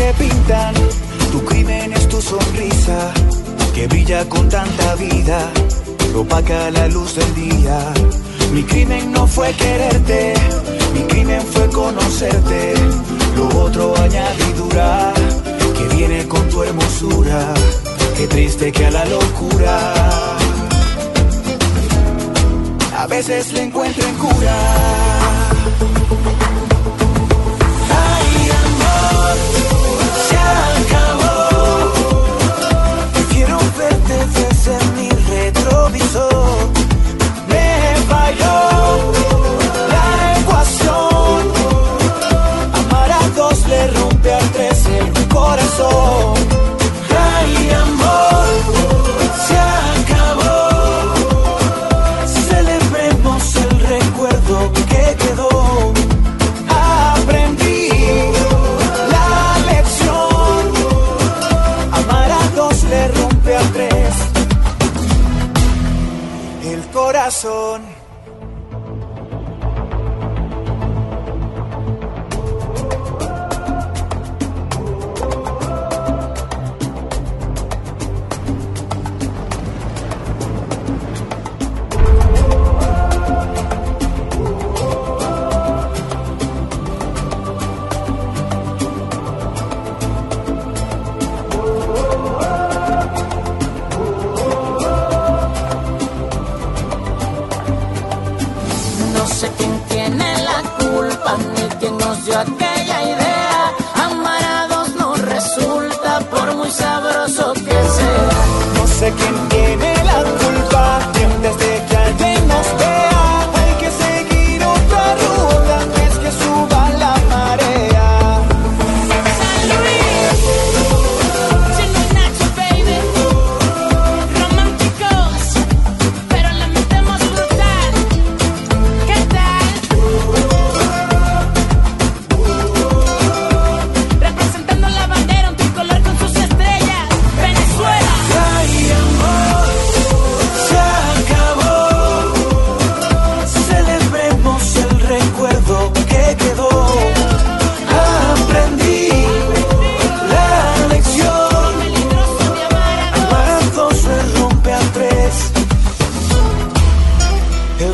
que pintan, tu crimen es tu sonrisa, que brilla con tanta vida, lo opaca la luz del día. Mi crimen no fue quererte, mi crimen fue conocerte, lo otro añadidura, que viene con tu hermosura, qué triste que a la locura. A veces le encuentro en cura. corazón.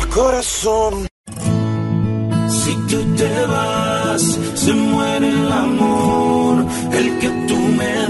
corazón. Si tú te vas, se muere el amor, el que tú me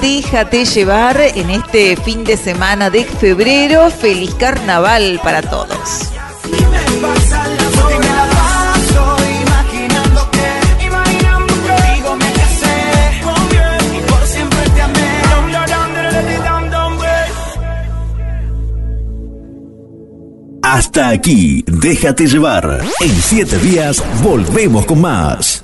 Déjate llevar en este fin de semana de febrero. Feliz carnaval para todos. Hasta aquí, déjate llevar. En siete días volvemos con más.